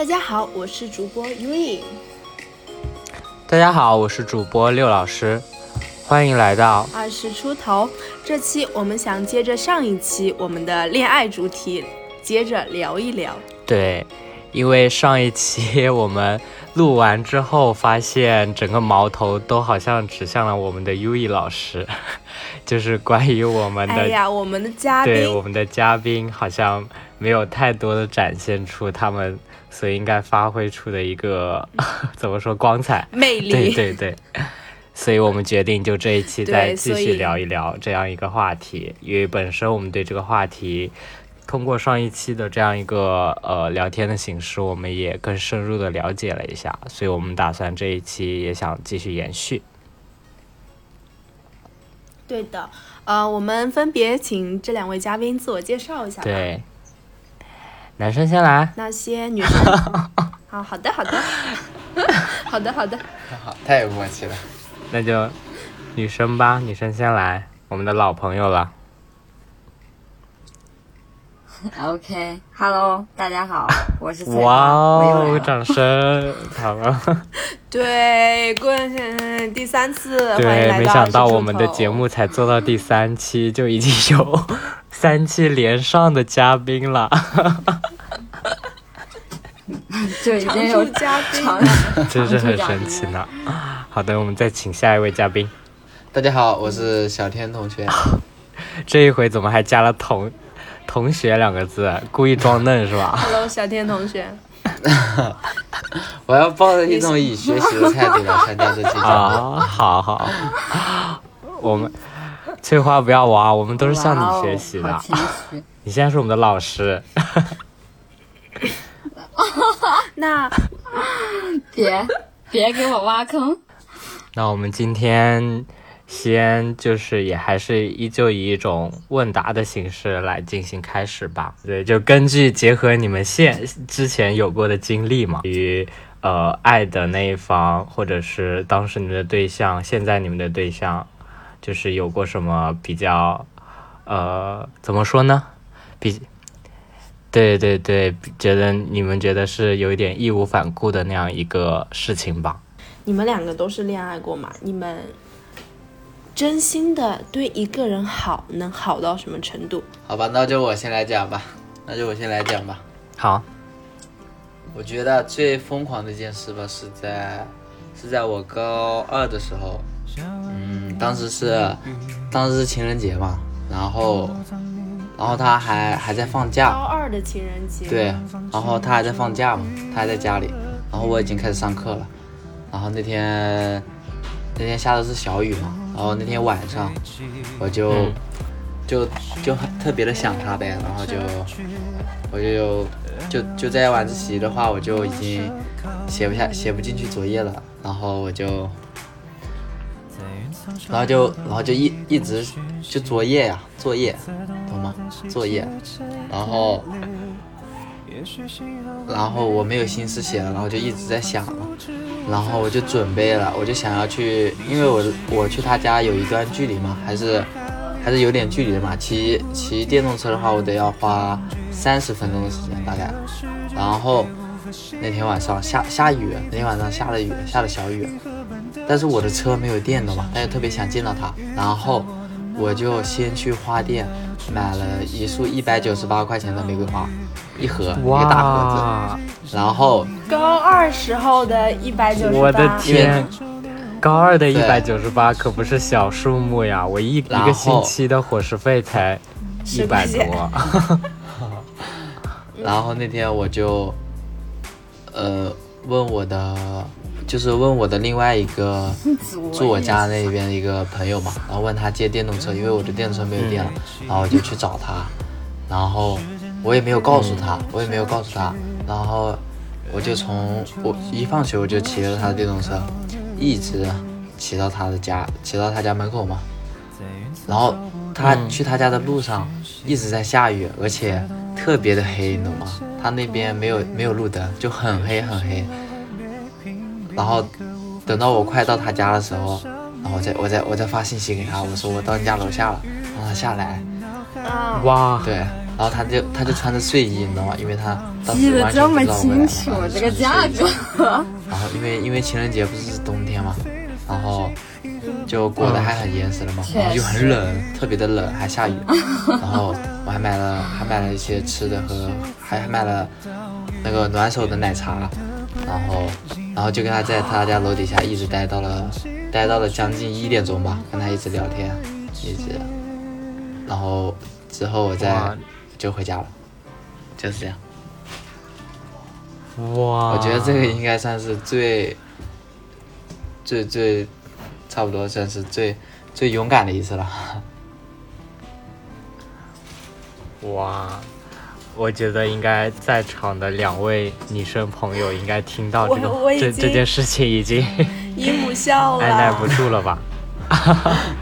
大家好，我是主播于颖。大家好，我是主播六老师，欢迎来到二十出头。这期我们想接着上一期我们的恋爱主题，接着聊一聊。对，因为上一期我们录完之后，发现整个矛头都好像指向了我们的优异老师，就是关于我们的，哎呀，我们的嘉宾，对我们的嘉宾好像没有太多的展现出他们。所以应该发挥出的一个 怎么说光彩魅力？对对对，所以我们决定就这一期再继续聊一聊这样一个话题，因为本身我们对这个话题通过上一期的这样一个呃聊天的形式，我们也更深入的了解了一下，所以我们打算这一期也想继续延续。对的，呃，我们分别请这两位嘉宾自我介绍一下。对。男生先来，那些女生，好好的好的，好的 好的，好太有默契了，那就女生吧，女生先来，我们的老朋友了。OK，Hello，大家好，我是哇哦，掌声，好了。对，郭先生第三次，对，没想到我们的节目才做到第三期，就已经有 三期连上的嘉宾了。就已经有嘉宾，真是很神奇呢。好的，我们再请下一位嘉宾。大家好，我是小天同学。这一回怎么还加了同同学两个字？故意装嫩是吧？Hello，小天同学。我要抱着一种以学习的态度来参加这期节目。啊，好好。我们翠花不要玩，我们都是向你学习的。你现在是我们的老师。那别别给我挖坑。那我们今天先就是也还是依旧以一种问答的形式来进行开始吧。对，就根据结合你们现之前有过的经历嘛，与呃爱的那一方，或者是当时你的对象，现在你们的对象，就是有过什么比较呃怎么说呢？比。对对对，觉得你们觉得是有一点义无反顾的那样一个事情吧？你们两个都是恋爱过嘛？你们真心的对一个人好，能好到什么程度？好吧，那就我先来讲吧。那就我先来讲吧。好，我觉得最疯狂的一件事吧，是在是在我高二的时候。嗯，当时是当时是情人节嘛，然后。然后他还还在放假，高二的情人节。对，然后他还在放假嘛，他还在家里。然后我已经开始上课了。然后那天那天下的是小雨嘛，然后那天晚上我就就就很特别的想他呗，然后就我就就就在晚自习的话，我就已经写不下写不进去作业了，然后我就。然后就，然后就一一直就作业呀，作业，懂吗？作业，然后，然后我没有心思写了，然后就一直在想了，然后我就准备了，我就想要去，因为我我去他家有一段距离嘛，还是还是有点距离的嘛，骑骑电动车的话，我得要花三十分钟的时间大概，然后那天晚上下下雨，那天晚上下了雨，下了小雨。但是我的车没有电的嘛，但是特别想见到他，然后我就先去花店买了一束一百九十八块钱的玫瑰花，一盒一个大盒子，然后高二时候的一百九十八，我的天，高二的一百九十八可不是小数目呀，我一一个星期的伙食费才一百多，然后那天我就呃问我的。就是问我的另外一个住我家那边一个朋友嘛，然后问他借电动车，因为我的电动车没有电了，然后我就去找他，然后我也没有告诉他，我也没有告诉他，然后我就从我一放学我就骑着他的电动车，一直骑到他的家，骑到他家门口嘛，然后他去他家的路上一直在下雨，而且特别的黑，你懂吗？他那边没有没有路灯，就很黑很黑。然后等到我快到他家的时候，然后我再我再我再发信息给他，我说我到你家楼下了，让他下来。哇，对，然后他就他就穿着睡衣，你知道吗？因为他当记时完全得这么不知道我清楚来，这个价格。然后因为因为情人节不是冬天嘛，然后就裹得还很严实了嘛，然后又很冷，特别的冷，还下雨。然后我还买了还买了一些吃的和还还买了那个暖手的奶茶，然后然后就跟他在他家楼底下一直待到了待到了将近一点钟吧，跟他一直聊天，一直，然后之后我再哇就回家了，就是这样。哇，我觉得这个应该算是最最最差不多算是最最勇敢的一次了。哇，我觉得应该在场的两位女生朋友应该听到这个这这件事情已经 姨母笑了，按耐不住了吧？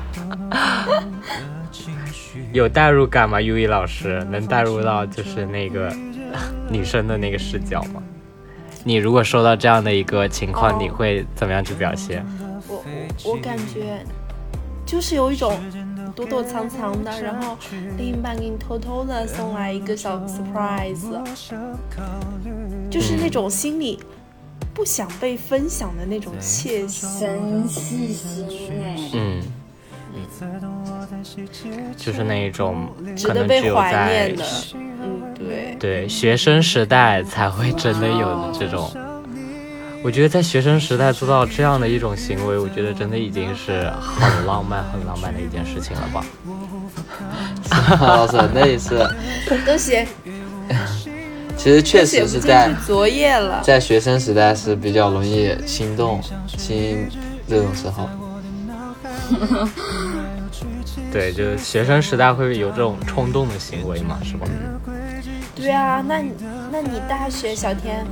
有代入感吗？优一老师能代入到就是那个女生的那个视角吗？你如果收到这样的一个情况，哦你会怎么样去表现？我我我感觉就是有一种躲躲藏藏的，然后另一半给你偷偷的送来一个小 surprise，就是那种心里不想被分享的那种窃喜。真细心哎，嗯，就是那一种可能只有怀在嗯，对，对学生时代才会真的有这种。我觉得在学生时代做到这样的一种行为，我觉得真的已经是很浪漫、很浪漫的一件事情了吧？老师，那一次都写其实确实是在去作业了。在学生时代是比较容易心动心这种时候。对，就是学生时代会有这种冲动的行为嘛，是吧？对啊，那你那你大学小天，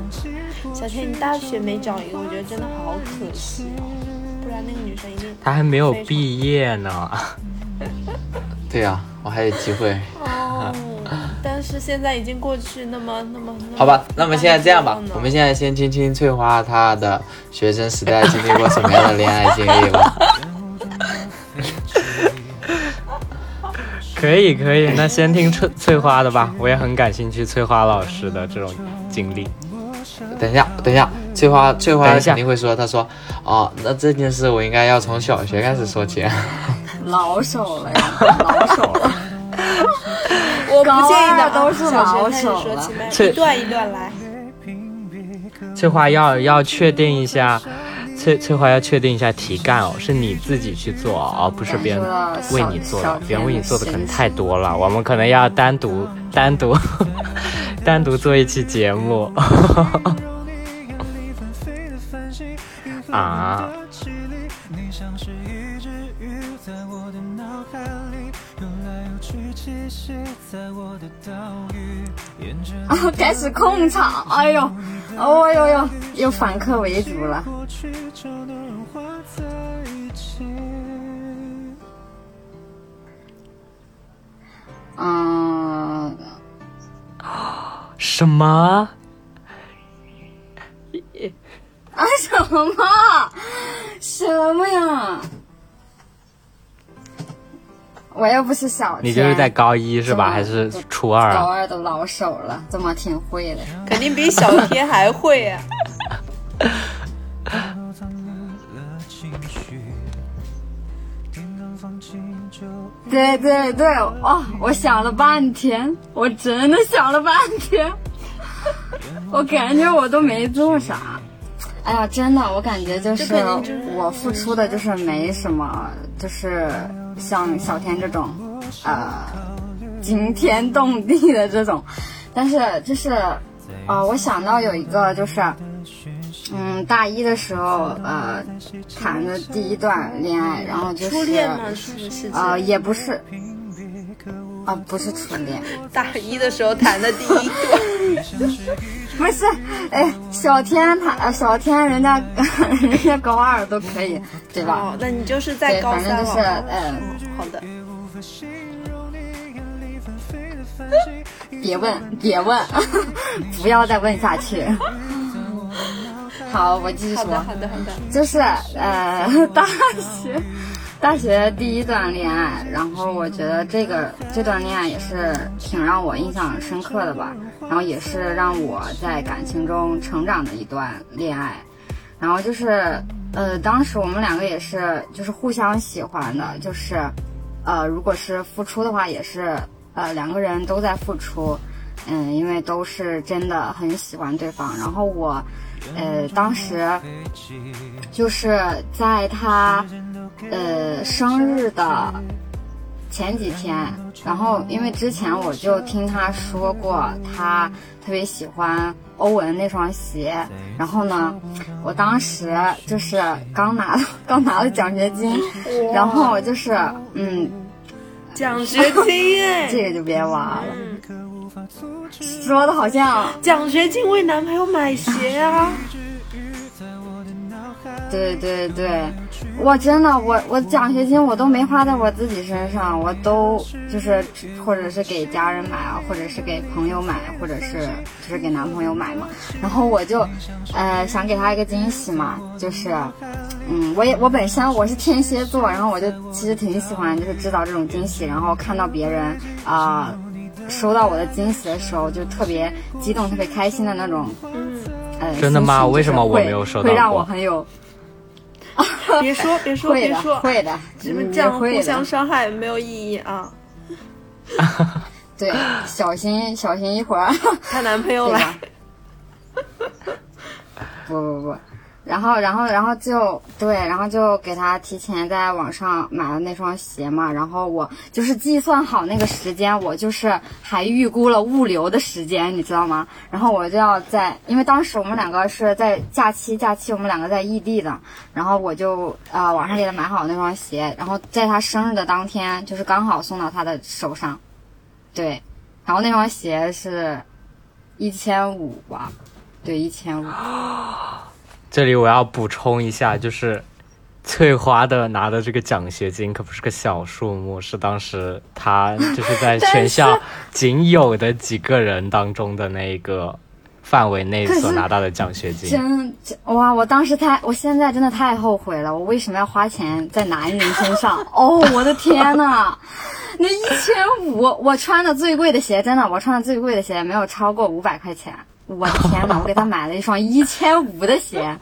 小天你大学没找一个，我觉得真的好可惜哦，不然那个女生一定她还没有毕业呢。对呀、我还有机会。哦，但是现在已经过去那么那么那么好吧，那么现在这样吧，我们现在先听听翠花她的学生时代经历过什么样的恋爱经历吧。可以可以，那先听翠翠花的吧，我也很感兴趣翠花老师的这种经历。等一下，等一下，翠花，翠花肯定会说，她说，哦，那这件事我应该要从小学开始说起。老手了呀，老手了。我不介意的都是小学开始老手了一段一段来。翠花要要确定一下，翠翠花要确定一下题干哦，是你自己去做哦，而不是别人为你做的，别人为你做的可能太多了，我们可能要单独单独 单独做一期节目。啊，啊，开始控场，哎呦，哦呦呦，又反客为主了。嗯，什么？啊什么？什么呀？我又不是小，你就是在高一是吧？还是初二啊？高二的老手了，怎么挺会的？肯定比小天还会啊！对对对，哦，我想了半天，我真的想了半天，我感觉我都没做啥。哎呀，真的，我感觉就是我付出的就是没什么，就是像小天这种，呃，惊天动地的这种，但是就是，呃，我想到有一个就是，嗯，大一的时候，呃，谈的第一段恋爱，然后就是初恋吗？是不是？呃，也不是，啊、不是初恋，大一的时候谈的第一段，不是，哎，小天他呃小天人家 人家高二都可以，对吧？哦，那你就是在对，高反正就是三了。呃，好的，别问，别问，不要再问下去。好，我继续说好的，。好的，好的。就是呃，大学，大学第一段恋爱，然后我觉得这个这段恋爱也是挺让我印象深刻的吧，然后也是让我在感情中成长的一段恋爱，然后就是呃，当时我们两个也是就是互相喜欢的，就是呃，如果是付出的话，也是呃两个人都在付出，嗯，因为都是真的很喜欢对方，然后我。呃，当时就是在他呃生日的前几天，然后因为之前我就听他说过，他特别喜欢欧文那双鞋，然后呢，我当时就是刚拿刚拿了奖学金，然后就是嗯，奖学金哎，这个就别玩了。说的好像奖学金为男朋友买鞋啊！对对对，我真的我我奖学金我都没花在我自己身上，我都就是或者是给家人买啊，或者是给朋友买，或者是就是给男朋友买嘛。然后我就呃想给他一个惊喜嘛，就是嗯我也我本身我是天蝎座，然后我就其实挺喜欢就是制造这种惊喜，然后看到别人啊。收到我的惊喜的时候，就特别激动、特别开心的那种。嗯，真的吗？为什么我没有收到会让我很有。别说，别说，别说，会的。你们这样互相伤害没有意义啊。对，小心，小心一会儿她男朋友来。不不不。然后，然后，然后就对，然后就给他提前在网上买了那双鞋嘛。然后我就是计算好那个时间，我就是还预估了物流的时间，你知道吗？然后我就要在，因为当时我们两个是在假期，假期我们两个在异地的。然后我就啊，网上给他买好那双鞋，然后在他生日的当天，就是刚好送到他的手上。对，然后那双鞋是一千五吧？对，一千五。这里我要补充一下，就是翠花的拿的这个奖学金可不是个小数目，是当时她就是在 全校仅有的几个人当中的那个范围内所拿到的奖学金。真哇！我当时太，我现在真的太后悔了，我为什么要花钱在男人身上？哦，我的天呐，那一千五，我穿的最贵的鞋，真的，我穿的最贵的鞋没有超过五百块钱。我的天哪！我给他买了一双一千五的鞋。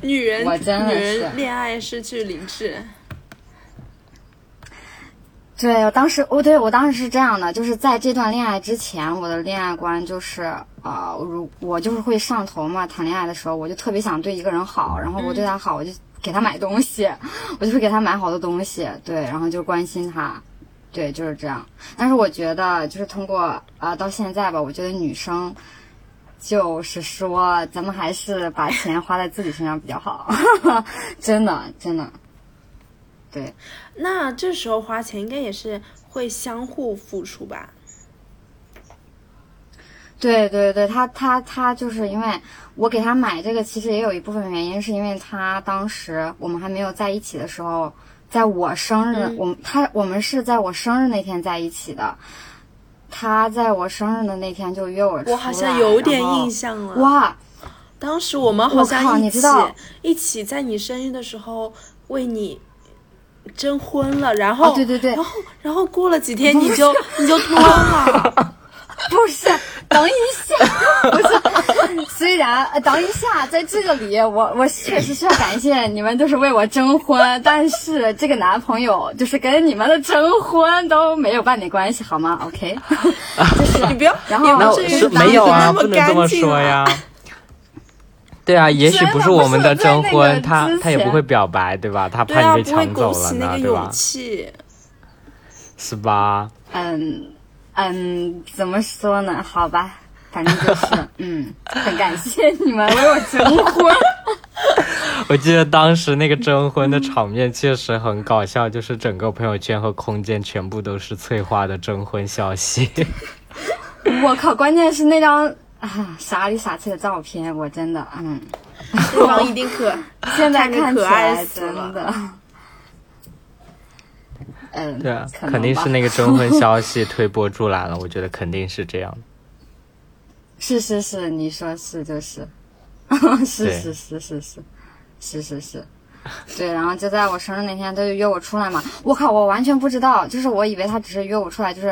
女人，我真的是恋爱失去理智。对，我当时，哦，对我当时是这样的，就是在这段恋爱之前，我的恋爱观就是啊，如我就是会上头嘛。谈恋爱的时候，我就特别想对一个人好，然后我对他好，我就给他买东西，我就会给他买好多东西，对，然后就关心他，对，就是这样。但是我觉得，就是通过啊，到现在吧，我觉得女生。就是说，咱们还是把钱花在自己身上比较好，真的，真的。对，那这时候花钱应该也是会相互付出吧？对对对，他他他就是因为我给他买这个，其实也有一部分原因，是因为他当时我们还没有在一起的时候，在我生日，我他我们是在我生日那天在一起的。他在我生日的那天就约我出来，我好像有点印象了。哇，当时我们好像一起一起在你生日的时候为你征婚了，然后对对对，然后然后过了几天你就你就脱了。不是，等一下，不是，虽然等一下，在这里，我我确实是要感谢你们，就是为我征婚，但是这个男朋友就是跟你们的征婚都没有半点关系，好吗？OK，就是 你不要，然后没有啊，不能这么说呀。对啊，也许不是我们的征婚，他他也不会表白，对吧？他怕你被抢走了呢，对吧？是吧？嗯。嗯，怎么说呢？好吧，反正就是，嗯，很感谢你们为我征婚。我记得当时那个征婚的场面确实很搞笑，就是整个朋友圈和空间全部都是翠花的征婚消息。我靠，关键是那张啊傻里傻气的照片，我真的，嗯，对方一定可，现在看起来真的。嗯，对啊，肯定是那个征婚 消息推波助澜了，我觉得肯定是这样。是是是，你说是就是，是是是是是，是是是，对。然后就在我生日那天，他就约我出来嘛。我靠，我完全不知道，就是我以为他只是约我出来，就是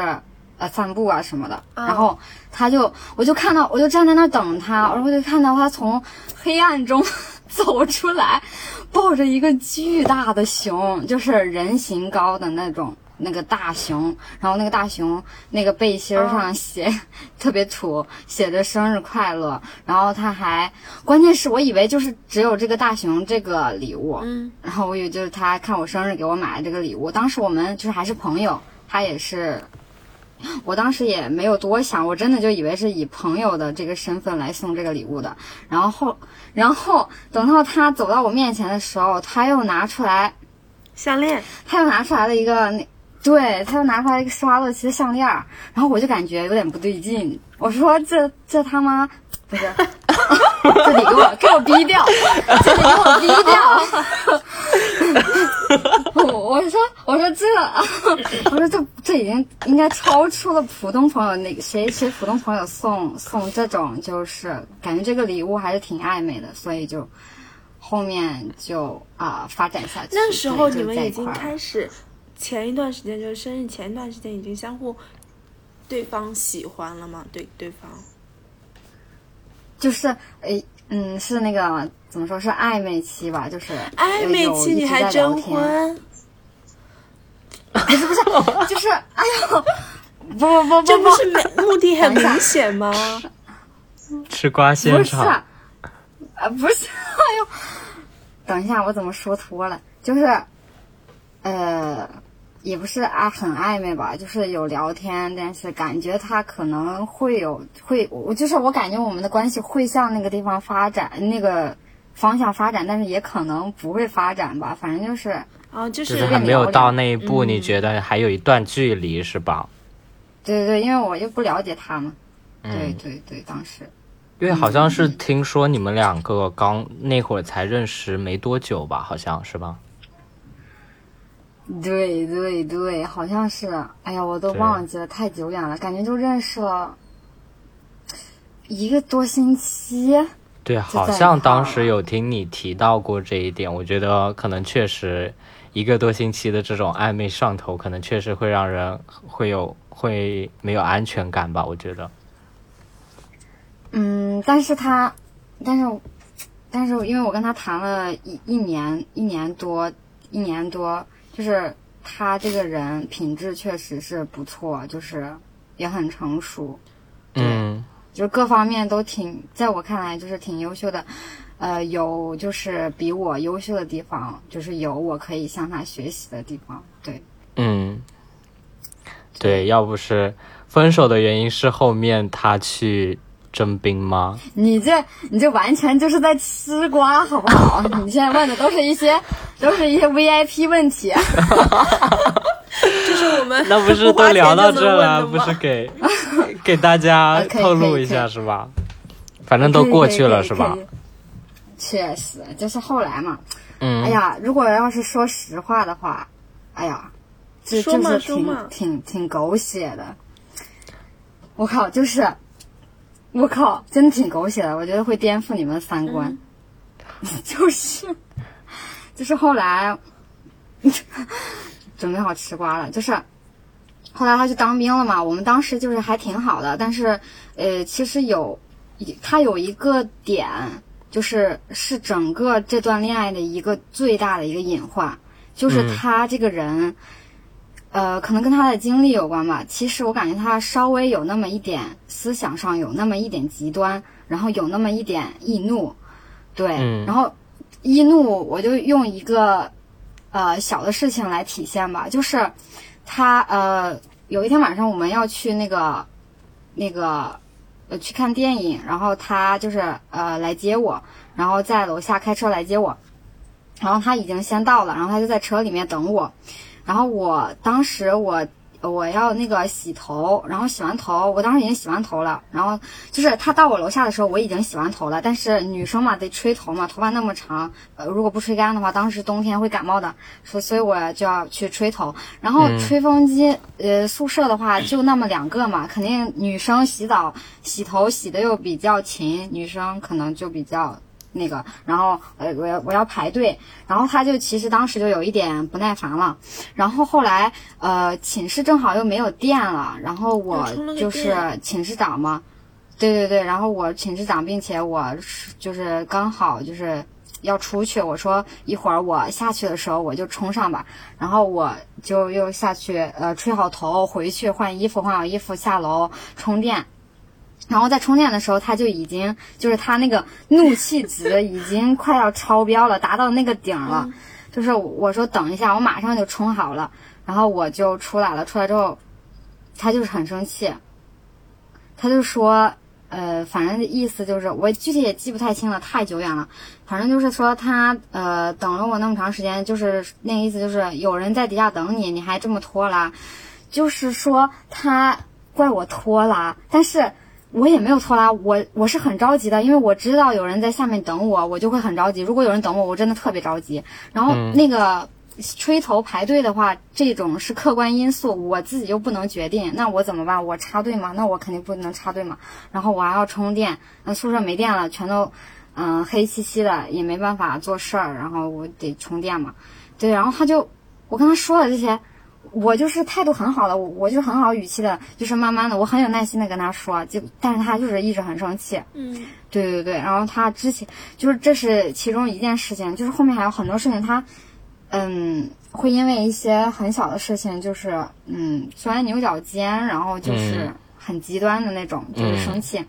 呃散步啊什么的。然后他就，我就看到，我就站在那等他，然后就看到他从黑暗中。走出来，抱着一个巨大的熊，就是人形高的那种。那个大熊，然后那个大熊那个背心上写、特别土，写着生日快乐。然后他还，关键是我以为就是只有这个大熊这个礼物，嗯，然后我以为就是他看我生日给我买的这个礼物。当时我们就是还是朋友，他也是，我当时也没有多想，我真的就以为是以朋友的这个身份来送这个礼物的。然后后，然后等到他走到我面前的时候，他又拿出来项链，他又拿出来了一个那。对，他又拿出来一个施华洛奇的项链儿，然后我就感觉有点不对劲。我说这这他妈不是，这得给我给我逼掉，这得给我逼掉。我我说我说这，我说这这已经应该超出了普通朋友那个谁谁普通朋友送送这种就是感觉这个礼物还是挺暧昧的，所以就后面就啊发展下去。那时候你们已经开始，前一段时间就是生日前一段时间已经相互对方喜欢了吗？对对方，就是诶，嗯，是那个怎么说是暧昧期吧，就是暧昧期你还征婚？不是不是？就是哎呦，不不不不不，这不是目的很 明显吗？吃瓜现不是，场，啊不是，哎呦，等一下，我怎么说脱了？就是，呃，也不是啊，很暧昧吧，就是有聊天，但是感觉他可能会有会，我就是我感觉我们的关系会向那个地方发展，那个方向发展，但是也可能不会发展吧，反正就是。啊，就就是是还没有到那一步，嗯你觉得还有一段距离是吧？对对对，因为我又不了解他嘛。对嗯，对对，当时因为好像是听说你们两个刚那会儿才认识没多久吧，好像是吧？对对对，好像是。哎呀，我都忘记了，太久远了，感觉就认识了一个多星期。对，好像当时有听你提到过这一点，我觉得可能确实一个多星期的这种暧昧上头，可能确实会让人会有会没有安全感吧，我觉得。嗯，但是他，但是，但是因为我跟他谈了一一年一年多一年多，就是他这个人品质确实是不错，就是也很成熟。嗯就是各方面都挺，在我看来就是挺优秀的，呃，有就是比我优秀的地方，就是有我可以向他学习的地方。对，嗯，对，要不是分手的原因是后面他去征兵吗？你这你这完全就是在吃瓜，好不好？你现在问的都是一些都是一些 VIP 问题。这是我们那不是都聊到这了，不是给 给大家透露一下是吧？反正都过去了是吧？？确实，就是后来嘛。嗯，哎呀，如果要是说实话的话，哎呀，这就是挺挺挺狗血的。我靠，就是，我靠，真的挺狗血的，我觉得会颠覆你们的三观。就是，就是后来，准备好吃瓜了，就是。后来他去当兵了嘛，我们当时就是还挺好的，但是，呃，其实有，他有一个点，就是是整个这段恋爱的一个最大的一个隐患，就是嗯他这个人，呃，可能跟他的经历有关吧。其实我感觉他稍微有那么一点思想上有那么一点极端，然后有那么一点易怒，对，嗯然后易怒我就用一个呃小的事情来体现吧，就是他呃有一天晚上我们要去那个那个呃去看电影，然后他就是呃来接我，然后在楼下开车来接我，然后他已经先到了，然后他就在车里面等我，然后我当时我。我要那个洗头，然后洗完头，我当时已经洗完头了，然后就是他到我楼下的时候，我已经洗完头了，但是女生嘛得吹头嘛，头发那么长，呃，如果不吹干的话，当时冬天会感冒的，所所以我就要去吹头。然后吹风机，呃，宿舍的话就那么两个嘛，肯定女生洗澡洗头洗的又比较勤，女生可能就比较那个，然后呃我要我要排队，然后他就其实当时就有一点不耐烦了，然后后来呃寝室正好又没有电了，然后我就是寝室长嘛，对对对，然后我寝室长，并且我是就是刚好就是要出去，我说一会儿我下去的时候我就冲上吧，然后我就又下去呃吹好头回去换衣服，换好衣服下楼充电。然后在充电的时候，他就已经就是他那个怒气值已经快要超标了，达到那个顶了。就是我说等一下，我马上就充好了，然后我就出来了。出来之后，他就是很生气，他就说，呃，反正意思就是我具体也记不太清了，太久远了。反正就是说他呃等了我那么长时间，就是那个意思就是有人在底下等你，你还这么拖拉，就是说他怪我拖拉，但是。我也没有拖拉，我我是很着急的，因为我知道有人在下面等我，我就会很着急。如果有人等我，我真的特别着急。然后那个吹头排队的话，这种是客观因素，我自己又不能决定，那我怎么办？我插队吗？那我肯定不能插队嘛。然后我还要充电，那宿舍没电了，全都嗯黑漆漆的，也没办法做事儿，然后我得充电嘛。对，然后他就我跟他说了这些。我就是态度很好的，我我就很好语气的，就是慢慢的，我很有耐心的跟他说，就但是他就是一直很生气。嗯，对对对，然后他之前就是这是其中一件事情，就是后面还有很多事情，他嗯会因为一些很小的事情，就是嗯钻牛角尖，然后就是很极端的那种，就是生气，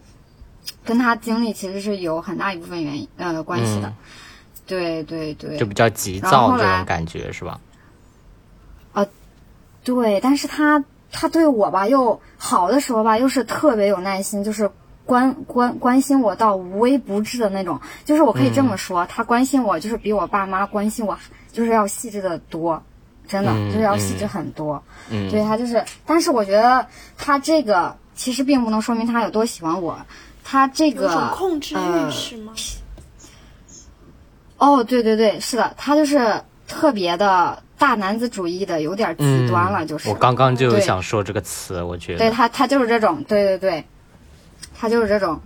跟他经历其实是有很大一部分原因呃关系的。对对对，就比较急躁这种感觉是吧？对，但是他他对我吧，又好的时候吧，又是特别有耐心，就是关关关心我到无微不至的那种。就是我可以这么说，他关心我，就是比我爸妈关心我，就是要细致的多，真的、嗯就是要细致很多。嗯，对他就是，但是我觉得他这个其实并不能说明他有多喜欢我，他这个控制欲呃是吗？哦，对对对，是的，他就是特别的大男子主义的，有点极端了，就是。嗯我刚刚就想说这个词，我觉得对他，他就是这种，对对对，他就是这种，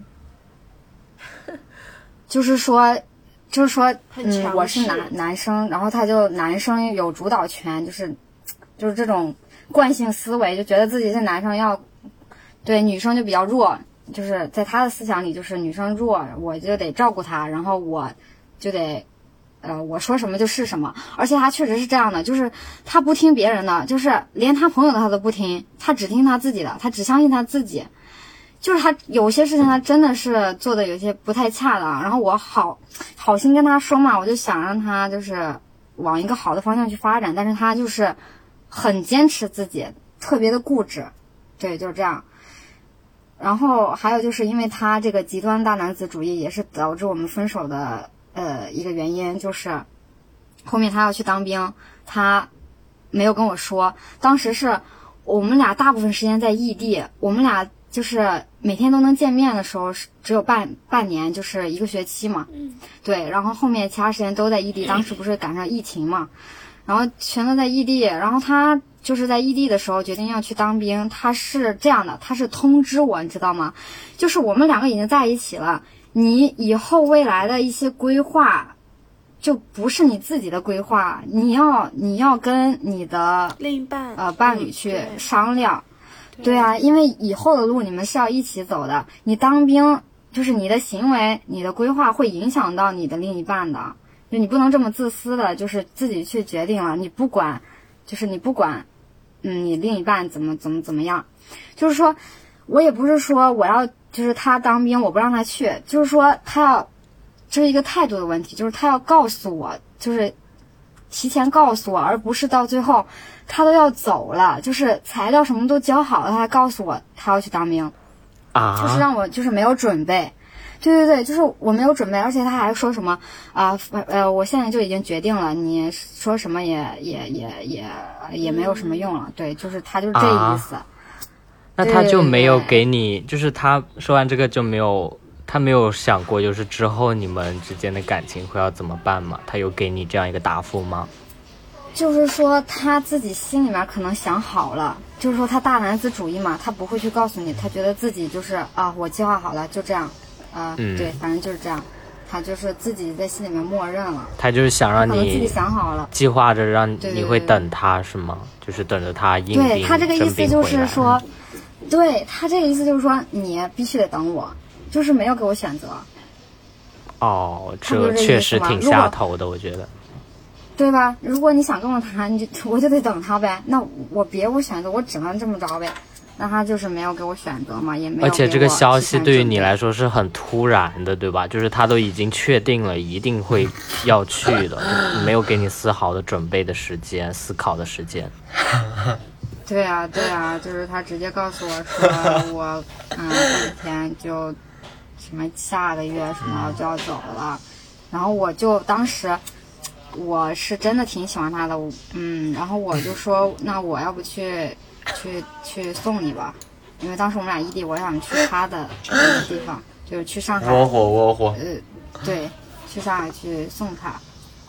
就是说，就是说，嗯，我是男男生，然后他就男生有主导权，就是就是这种惯性思维，就觉得自己是男生要对女生就比较弱，就是在他的思想里，就是女生弱，我就得照顾她，然后我就得。呃，我说什么就是什么，而且他确实是这样的，就是他不听别人的，就是连他朋友的他都不听，他只听他自己的，他只相信他自己。就是他有些事情他真的是做的有些不太恰当，然后我好好心跟他说嘛，我就想让他就是往一个好的方向去发展，但是他就是很坚持自己，特别的固执，对，就是这样。然后还有就是因为他这个极端大男子主义，也是导致我们分手的呃一个原因，就是后面他要去当兵，他没有跟我说，当时是我们俩大部分时间在异地，我们俩就是每天都能见面的时候是只有半半年，就是一个学期嘛。嗯，对，然后后面其他时间都在异地，当时不是赶上疫情嘛，然后全都在异地，然后他就是在异地的时候决定要去当兵，他是这样的，他是通知我，你知道吗？就是我们两个已经在一起了，你以后未来的一些规划。就不是你自己的规划，你要你要跟你的另一半呃伴侣嗯去商量。对啊，因为以后的路你们是要一起走的。你当兵就是你的行为、你的规划会影响到你的另一半的，就你不能这么自私的，就是自己去决定了，你不管，就是你不管，嗯，你另一半怎么怎么怎么样，就是说，我也不是说我要就是他当兵我不让他去，就是说他要，这是一个态度的问题，就是他要告诉我，就是提前告诉我，而不是到最后他都要走了，就是材料什么都交好了，他还告诉我他要去当兵，啊，就是让我就是没有准备。对对对，就是我没有准备，而且他还说什么啊呃，我现在就已经决定了，你说什么也也也也也没有什么用了。对，就是他就是这意思。那他就没有给你，就是他说完这个就没有，他没有想过就是之后你们之间的感情会要怎么办吗？他有给你这样一个答复吗？就是说他自己心里面可能想好了，就是说他大男子主义嘛，他不会去告诉你，他觉得自己就是啊，我计划好了，就这样，啊、嗯对，反正就是这样。他就是自己在心里面默认了，他就是想让你自己你想好了。计划着让你会等他是吗？就是等着他硬对他这个意思就是说，对他这个意思就是说，你必须得等我，就是没有给我选择，哦，这确实挺下头的，我觉得。对吧？如果你想跟我谈，你就我就得等他呗。那我别无选择，我只能这么着呗。那他就是没有给我选择嘛，也没有。而且这个消息对于你来说，说是很突然的，对吧？就是他都已经确定了，一定会要去的，没有给你丝毫的准备的时间、思考的时间。对啊，对啊，就是他直接告诉我说，我嗯过几天就什么下个月什么就要走了，然后我就当时我是真的挺喜欢他的，嗯，然后我就说，那我要不去去去送你吧，因为当时我们俩异地，我想去他的那个地方，就是去上海，窝火窝火，呃，对，去上海去送他。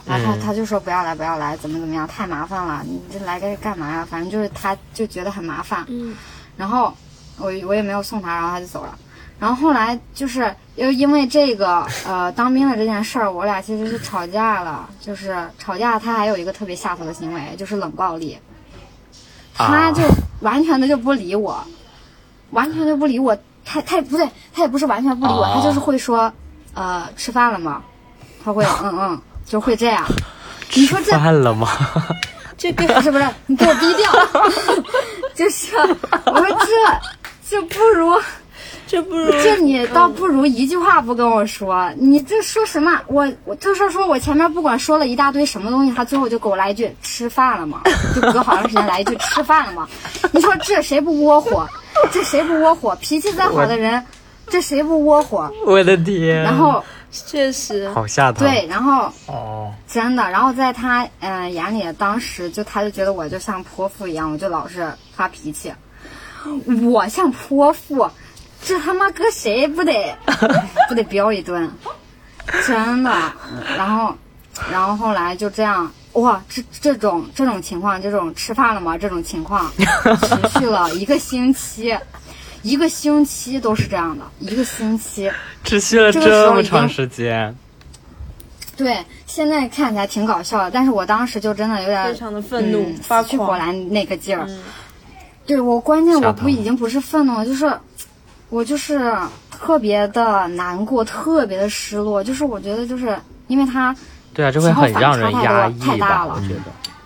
然后他就说不要来不要来，怎么怎么样，太麻烦了，你这来这干嘛呀？反正就是他就觉得很麻烦。嗯，然后我我也没有送他，然后他就走了。然后后来就是又因为这个呃当兵的这件事儿，我俩其实是吵架了。就是吵架，他还有一个特别下头的行为，就是冷暴力。他就完全的就不理我，完全就不理我。他他也不对，他也不是完全不理我，啊他就是会说，呃，吃饭了吗？他会嗯嗯，就会这样。你说这饭了吗？这个不是不是，你给我低调。就是我说这这不如这不如这你倒不如一句话不跟我说，你这说什么？我我就是说我前面不管说了一大堆什么东西，他最后就给我来一句吃饭了吗？就隔好长时间来一句吃饭了吗？你说这谁不窝火？这谁不窝火？脾气再好的人，这谁不窝火？我的天！然后确实，好吓头。对，然后哦，真的，然后在他嗯、呃眼里，当时就他就觉得我就像泼妇一样，我就老是发脾气。我像泼妇，这他妈搁谁不得 不得彪一顿？真的。然后，然后后来就这样，哇，这这种这种情况，这种吃饭了吗？这种情况持续了一个星期，一个星期都是这样的，一个星期。持续了这么长时间，对，现在看起来挺搞笑的，但是我当时就真的有点非常的愤怒嗯发死去活狂来那个劲儿。嗯对我关键我不已经不是愤怒了，就是我就是特别的难过，特别的失落，就是我觉得就是因为他对啊，这会很让人压抑太大吧？了我觉得。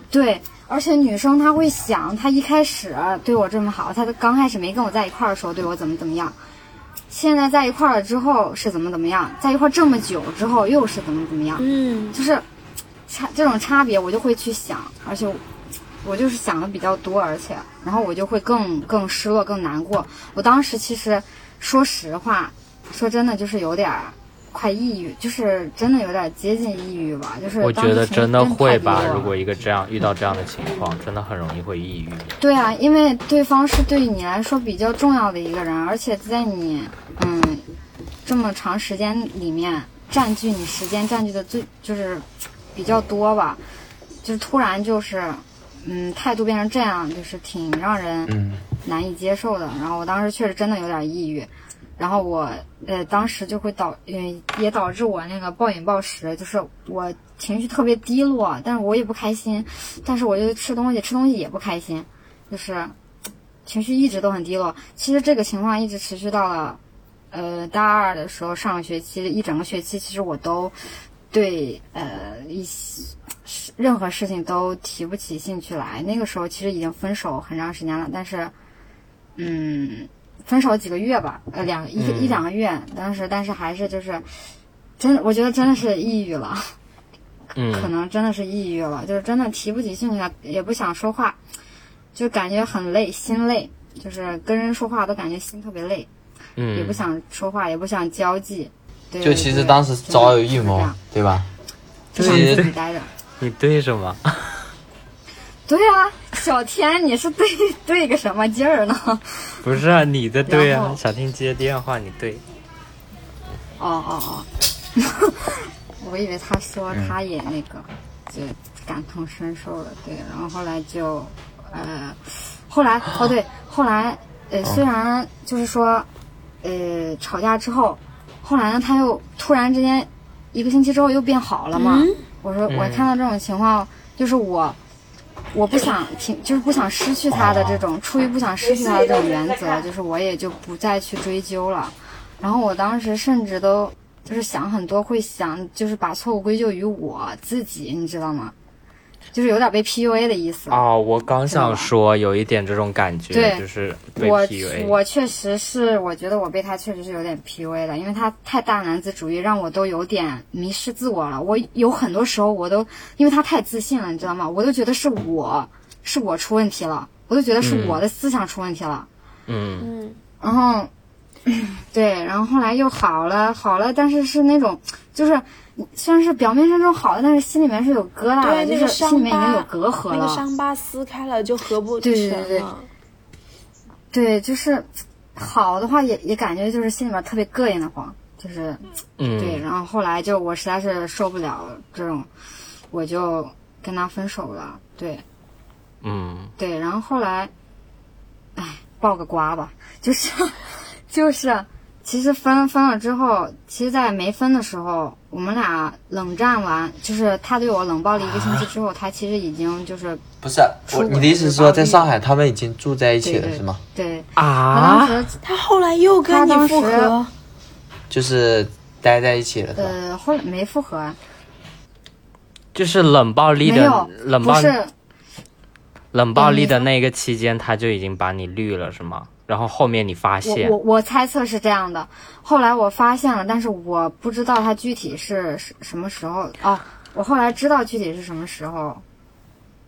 对，而且女生她会想，她一开始对我这么好，她刚开始没跟我在一块儿的时候对我怎么怎么样，现在在一块儿了之后是怎么怎么样，在一块儿这么久之后又是怎么怎么样，嗯，就是差这种差别，我就会去想，而且我我就是想的比较多，而且然后我就会更更失落、更难过。我当时其实说实话，说真的就是有点儿快抑郁，就是真的有点接近抑郁吧，就是我觉得真的会吧，如果一个这样遇到这样的情况，真的很容易会抑郁。对啊，因为对方是对你来说比较重要的一个人，而且在你嗯这么长时间里面占据你时间占据的最就是比较多吧，就是突然就是嗯态度变成这样，就是挺让人嗯，难以接受的。然后我当时确实真的有点抑郁，然后我呃当时就会导嗯也导致我那个暴饮暴食，就是我情绪特别低落，但是我也不开心，但是我就吃东西吃东西也不开心，就是情绪一直都很低落。其实这个情况一直持续到了呃大二的时候，上个学期一整个学期，其实我都对呃一些任何事情都提不起兴趣来。那个时候其实已经分手很长时间了，但是嗯，分手几个月吧，呃两一个、一两个月，当时但是还是就是真的，我觉得真的是抑郁了。可嗯，能真的是抑郁了，就是真的提不起兴趣来，也不想说话，就感觉很累，心累，就是跟人说话都感觉心特别累，也不嗯，想说话，也不想交际。对就其实当时早有预谋，对吧？就想自己待着。你对什么？对啊，小天，你是对对个什么劲儿呢？不是啊，你的对啊，小天接电话，你对。哦哦哦，我以为他说他也那个，就感同身受了，对，然后后来就，呃，后来哦对，后来呃虽然就是说，呃吵架之后，后来呢他又突然之间一个星期之后又变好了嘛。嗯我说我看到这种情况，就是我我不想听，就是不想失去他的这种，出于不想失去他的这种原则，就是我也就不再去追究了。然后我当时甚至都就是想很多，会想就是把错误归咎于我自己，你知道吗？就是有点被 PUA 的意思。哦，我刚想说有一点这种感觉，对就是被我。我确实是，我觉得我被他确实是有点 PUA 了，因为他太大男子主义，让我都有点迷失自我了。我有很多时候我都因为他太自信了，你知道吗？我都觉得是我是我出问题了，我都觉得是我的思想出问题了。嗯嗯，然后，对，然后后来又好了，好了，但是是那种就是虽然是表面上这种好的，但是心里面是有疙瘩的，就是心里面已经有，隔阂了。那个伤疤撕开了就合不对对对对。对，就是好的话也也感觉就是心里面特别膈应的慌，就是嗯，对，然后后来就我实在是受不了这种，我就跟他分手了。对嗯对，然后后来，哎，爆个瓜吧，就是 就是，其实分分了之后，其实，在没分的时候，我们俩冷战完，就是他对我冷暴力一个星期之后，他其实已经就是不是我，你的意思是说在上海他们已经住在一起了是吗？对，他啊当，时他后来又跟你他当时复合，就是待在一起了？呃后来没复合，就是冷暴力的，冷暴力冷暴力的嗯那个期间，他就已经把你绿了是吗？然后后面你发现我我猜测是这样的，后来我发现了，但是我不知道他具体是什什么时候哦。我后来知道具体是什么时候，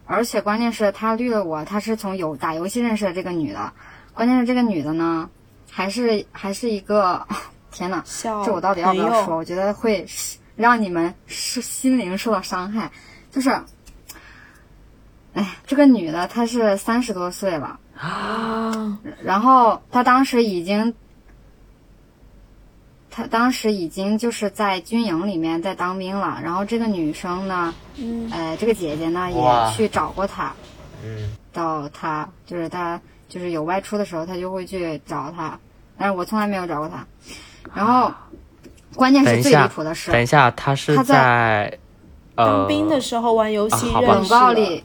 而且关键是他绿了我，他是从游打游戏认识的这个女的，关键是这个女的呢，还是还是一个，天呐，这我到底要不要说？我觉得会让你们是心灵受到伤害，就是，哎，这个女的她是三十多岁了。啊，然后他当时已经，他当时已经就是在军营里面在当兵了。然后这个女生呢，嗯呃，这个姐姐呢也去找过他，嗯，到他就是他就是有外出的时候，他就会去找他，但是我从来没有找过他。然后关键是最离谱的是，等一下，他是他在当兵的时候玩游戏啊冷认识了暴力。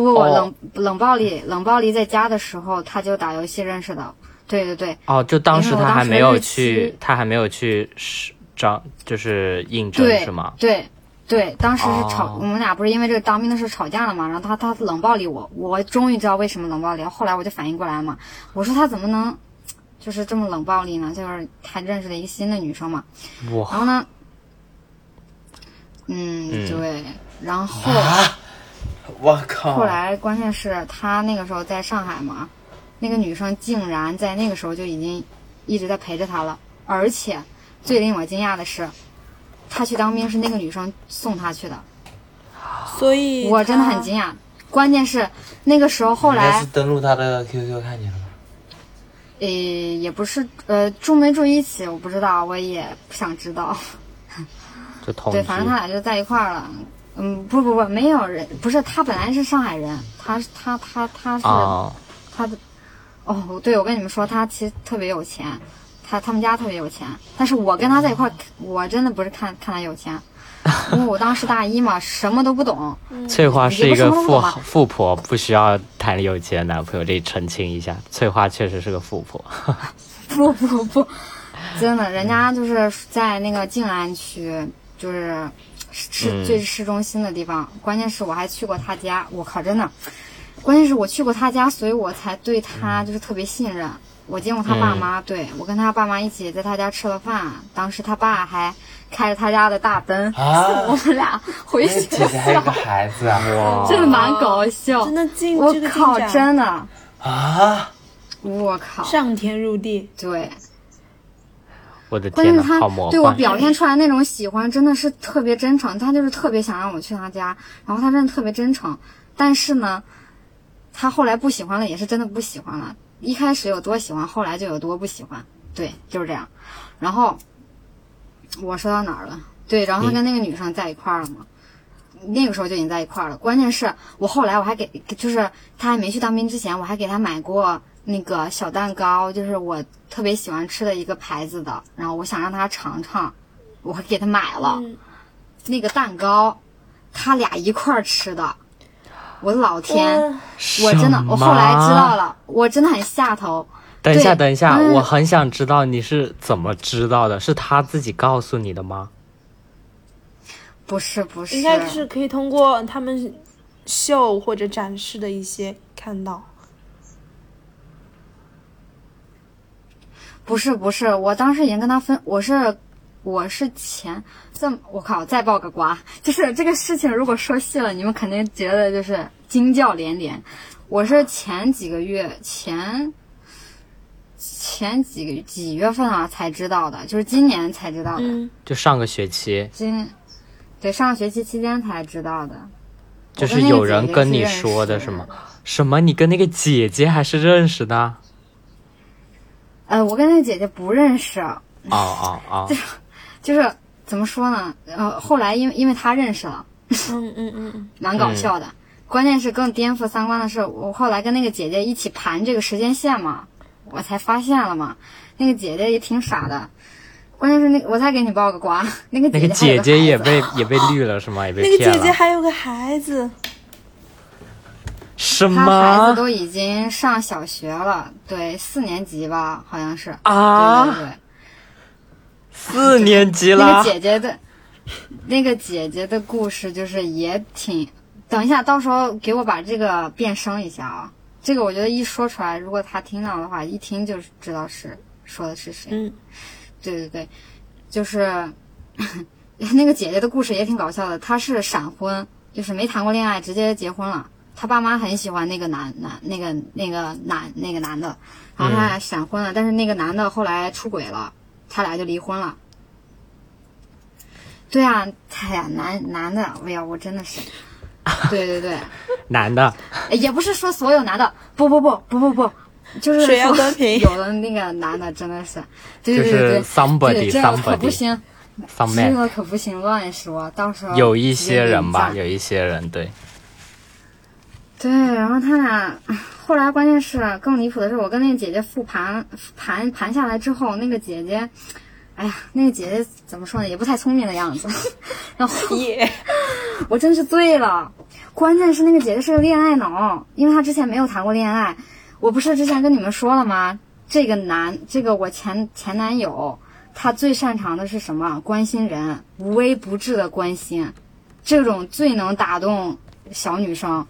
不不不，哦冷冷暴力，冷暴力在家的时候他就打游戏认识的。对对对，哦，就当时他还没有去，他还没有去是招，就是应征是吗？对对，当时是吵，哦我们俩不是因为这个当兵的事吵架了嘛，然后他他冷暴力我，我终于知道为什么冷暴力了。后来我就反应过来嘛，我说他怎么能就是这么冷暴力呢？就是他认识了一个新的女生嘛，然，后呢，嗯，嗯对，然后。啊，我靠！后来关键是他那个时候在上海嘛，那个女生竟然在那个时候就已经一直在陪着他了，而且最令我惊讶的是，他去当兵是那个女生送他去的，所以我真的很惊讶。关键是那个时候后来应该是，登录他的 QQ 看见了吗？呃，也不是呃住没住一起我不知道，我也不想知道。对，就同居反正他俩就在一块儿了。嗯，不不不，没有人，不是他本来是上海人，他他他他是、啊，他的哦，对，我跟你们说，他其实特别有钱，他他们家特别有钱，但是我跟他在一块儿，我真的不是看看他有钱，因为我当时大一嘛，什么都不懂，翠花是一个富富婆，不需要谈有钱男朋友，这里澄清一下，翠花确实是个富婆。不不不，真的，人家就是在那个静安区，就是市嗯最市中心的地方。关键是我还去过他家，我靠，真的，关键是我去过他家，所以我才对他就是特别信任。我见过他爸妈，对我跟他爸妈一起在他家吃了饭，当时他爸还开着他家的大奔啊送我们俩回那学姐姐还有个，孩子啊！哇真的蛮搞笑。真的进我靠，真的，啊，我靠，上天入地，对。我的天呐，关键是他好魔对我！表现出来那种喜欢，真的是特别真诚。他就是特别想让我去他家，然后他真的特别真诚。但是呢，他后来不喜欢了，也是真的不喜欢了。一开始有多喜欢，后来就有多不喜欢。对，就是这样。然后我说到哪儿了？对，然后他跟那个女生在一块儿了嘛。那个时候就已经在一块儿了。关键是我后来我还给，就是他还没去当兵之前，我还给他买过那个小蛋糕，就是我特别喜欢吃的一个牌子的。然后我想让他尝尝，我给他买了、嗯那个蛋糕，他俩一块儿吃的。我的老天，我真的，我后来知道。了，我真的很下头。等一下，等一下，嗯我很想知道你是怎么知道的？是他自己告诉你的吗？不是不是，应该是可以通过他们秀或者展示的一些看到。不是不是，我当时已经跟他分，我是我是前这么我靠，再爆个瓜，就是这个事情如果说细了，你们肯定觉得就是惊叫连连。我是前几个月前前几个几月份啊才知道的，就是今年才知道的，嗯，就上个学期，今对上个学期期间才知道的。就是有人跟你说的是吗？什么？你跟那个姐姐还是认识的？呃，我跟那个姐姐不认识，哦哦哦，就是怎么说呢？呃，后来因为因为她认识了。嗯嗯嗯嗯，蛮搞笑的。关键是更颠覆三观的是，我后来跟那个姐姐一起盘这个时间线嘛，我才发现了嘛。那个姐姐也挺傻的，关键是那个我再给你爆个瓜，那个那个姐姐姐也被 也被绿了是吗？也被那个？姐姐还有个孩子，什她孩子都已经上小学了，对，四年级吧，好像是。啊？对对对，四年级了那了个？姐姐的，那个姐姐的故事就是也挺。等一下，到时候给我把这个变声一下啊！这个我觉得一说出来，如果他听到的话，一听就知道是说的是谁。嗯，对对对，就是 那个姐姐的故事也挺搞笑的。她是闪婚，就是没谈过恋爱，直接结婚了。她爸妈很喜欢那个男男那个那个男那个男的，然后他俩闪婚了，但是那个男的后来出轨了，他俩就离婚了。对啊，哎呀，男男的，哎呀，我真的是，对对对，男的，也不是说所有男的，不不不不不不，就是水要说公平。有的那个男的真的是，对就对对。somebody 对这个可不 somebody 行。这个可不行乱说，到时候有一些人吧，有一些人对，对，然后他俩后来关键是更离谱的是，我跟那个姐姐复盘盘盘下来之后，那个姐姐，哎呀，那个姐姐怎么说呢，也不太聪明的样子，然后 耶，我真是醉了。关键是那个姐姐是个恋爱脑，因为她之前没有谈过恋爱。我不是之前跟你们说了吗？这个男，这个我前前男友，他最擅长的是什么？关心人，无微不至的关心，这种最能打动小女生。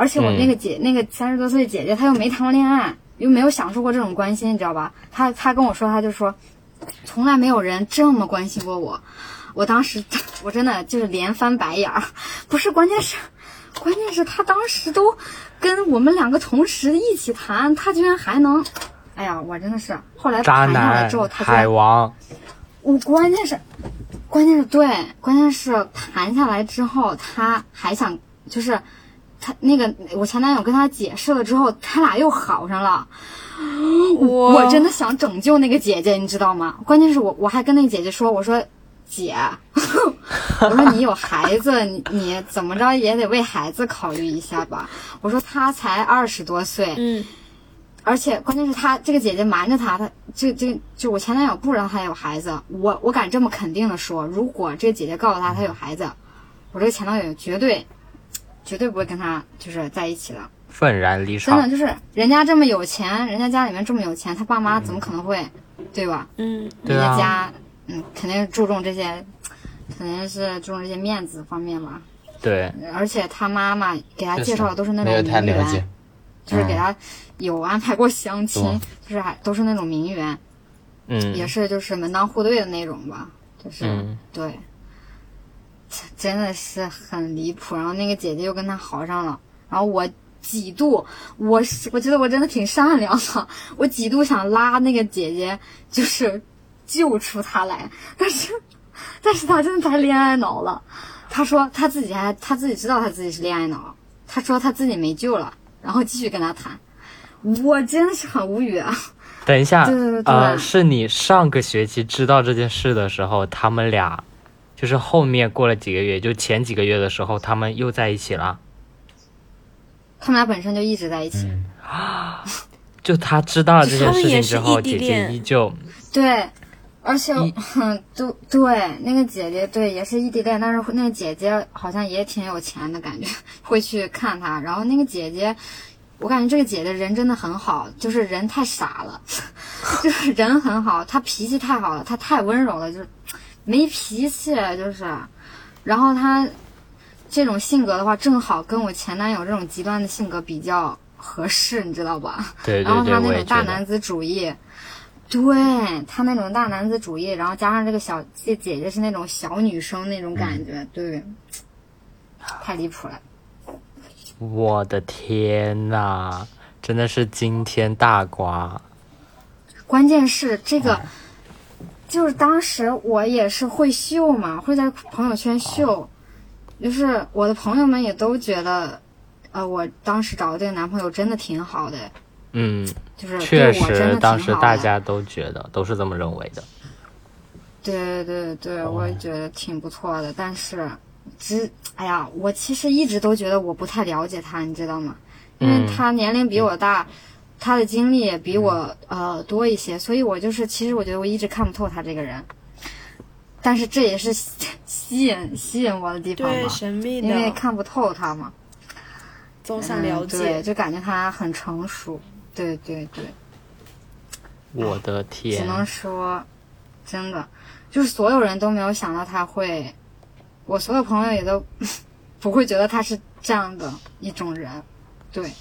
而且我嗯那个姐，那个三十多岁的姐姐，她又没谈过恋爱，又没有享受过这种关心，你知道吧？她她跟我说，她就说，从来没有人这么关心过我。我当时我真的就是连翻白眼儿，不是，关键是，关键是他当时都跟我们两个同时一起谈，他居然还能，哎呀，我真的是后来谈下来之后，海，王，我关键是，关键是对，关键是谈下来之后，他还想就是。他那个我前男友跟他解释了之后，他俩又好上了。我我真的想拯救那个姐姐，你知道吗？关键是我我还跟那个姐姐说，我说姐，我说你有孩子，你你怎么着也得为孩子考虑一下吧。我说他才二十多岁，嗯而且关键是他这个姐姐瞒着他，他这这就我前男友不知道他有孩子，我我敢这么肯定的说，如果这个姐姐告诉他他有孩子，我这个前男友绝对绝对不会跟他就是在一起的。愤然离场。真的就是人家这么有钱，人家家里面这么有钱，他爸妈怎么可能会，对吧？嗯。人家家，嗯，肯定注重这些，肯定是注重这些面子方面吧。对，而且他妈妈给他介绍的都是那种名太了解。媛，，就是给他有安排过相亲，懂就是还都是那种名媛，嗯，也是就是门当户对的那种吧，就是、嗯。对，真的是很离谱。然后那个姐姐又跟他好上了，然后我几度，我是我觉得我真的挺善良的，我几度想拉那个姐姐，就是救出他来，但是但是他真的太恋爱脑了。他说他自己还他自己知道他自己是恋爱脑，他说他自己没救了，然后继续跟他谈。我真的是很无语啊！等一下对对对，对呃，是你上个学期知道这件事的时候，他们俩就是后面过了几个月，就前几个月的时候，他们又在一起了。他们俩本身就一直在一起，嗯，就他知道了这件事情之后，姐姐依旧对，而且异，哼，对对，那个姐姐对也是异地恋，但是那个姐姐好像也挺有钱的感觉，会去看他。然后那个姐姐，我感觉这个姐姐人真的很好，就是人太傻了，就是人很好，她脾气太好了，她太温柔了，就是没脾气，就是。然后他这种性格的话，正好跟我前男友这种极端的性格比较合适，你知道吧？对对对，然后他那。种大男子主义，对他那种大男子主义，然后加上这个小这姐姐是那种小女生那种感觉，对，太离谱了。我的天呐，真的是惊天大瓜！关键是这个，就是当时我也是会秀嘛，会在朋友圈秀，就是我的朋友们也都觉得，呃，我当时找的这个男朋友真的挺好的，嗯，就是对确实，当时。大家都觉得，都是这么认为的。对对对，我哦也觉得挺不错的，但是，只哎呀，我其实一直都觉得我不太了解他，你知道吗？因为嗯他年龄比我大，他的经历也比我呃多一些，所以我就是其实我觉得我一直看不透他这个人。但是这也是吸吸引吸引我的地方对，嘛，神秘因为，看不透他嘛，总想了嗯，对，解。就感觉他很成熟，对对对。我的天。只，能说，真的，就是所有人都没有想到他会，我所有朋友也都 不会觉得他是这样的一种人，对，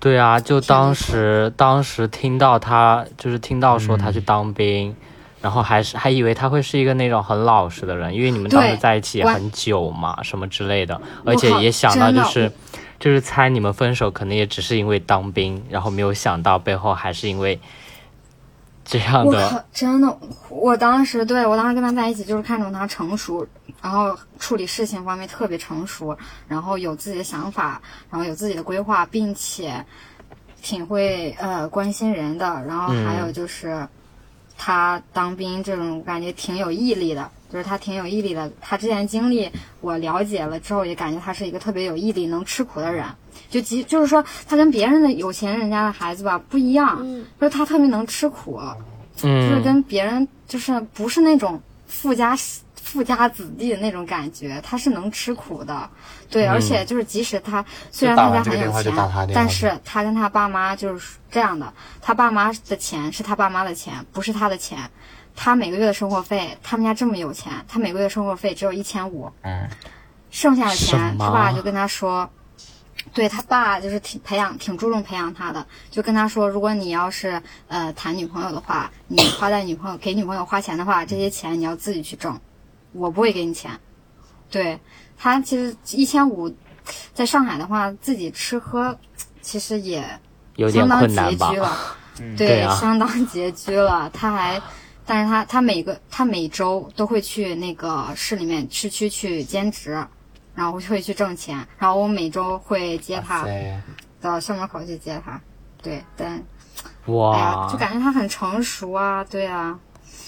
对啊，就当时当时听到他，就是听到说他去当兵，然后还是还以为他会是一个那种很老实的人，因为你们当时在一起也很久嘛，什么之类的，而且也想到就是就是猜你们分手可能也只是因为当兵，然后没有想到背后还是因为这样我的，靠，真的，我当时对我当时跟他在一起就是看中他成熟，然后处理事情方面特别成熟，然后有自己的想法，然后有自己的规划，并且挺会呃关心人的，然后还有就是。他当兵这种感觉挺有毅力的，就是他挺有毅力的。他之前经历我了解了之后，也感觉他是一个特别有毅力、能吃苦的人。就即就是说，他跟别人的有钱人家的孩子吧不一样，嗯就是他特别能吃苦，就是嗯，跟别人就是不是那种富家富家子弟的那种感觉，他是能吃苦的。对，嗯而且就是即使他虽然他家很有钱但是他跟他爸妈就是这样的，他爸妈的钱是他爸妈的钱，不是他的钱。他每个月的生活费，他们家这么有钱，他每个月生活费只有一千五，嗯，剩下的钱，么他爸就跟他说，对他爸就是挺培养、挺注重培养他的，就跟他说，如果你要是呃谈女朋友的话，你花在女朋友给女朋友花钱的话，这些钱你要自己去挣，我不会给你钱。对他其实一千五，在上海的话自己吃喝，其实也有点相当拮据？了，对啊相当拮据了。他还，但是他他每个他每周都会去那个市里面市区去兼职，然后就会去挣钱，然后我每周会接他对，到校门口去接他。对，但哎呀，哇就，感觉他很成熟啊，对啊，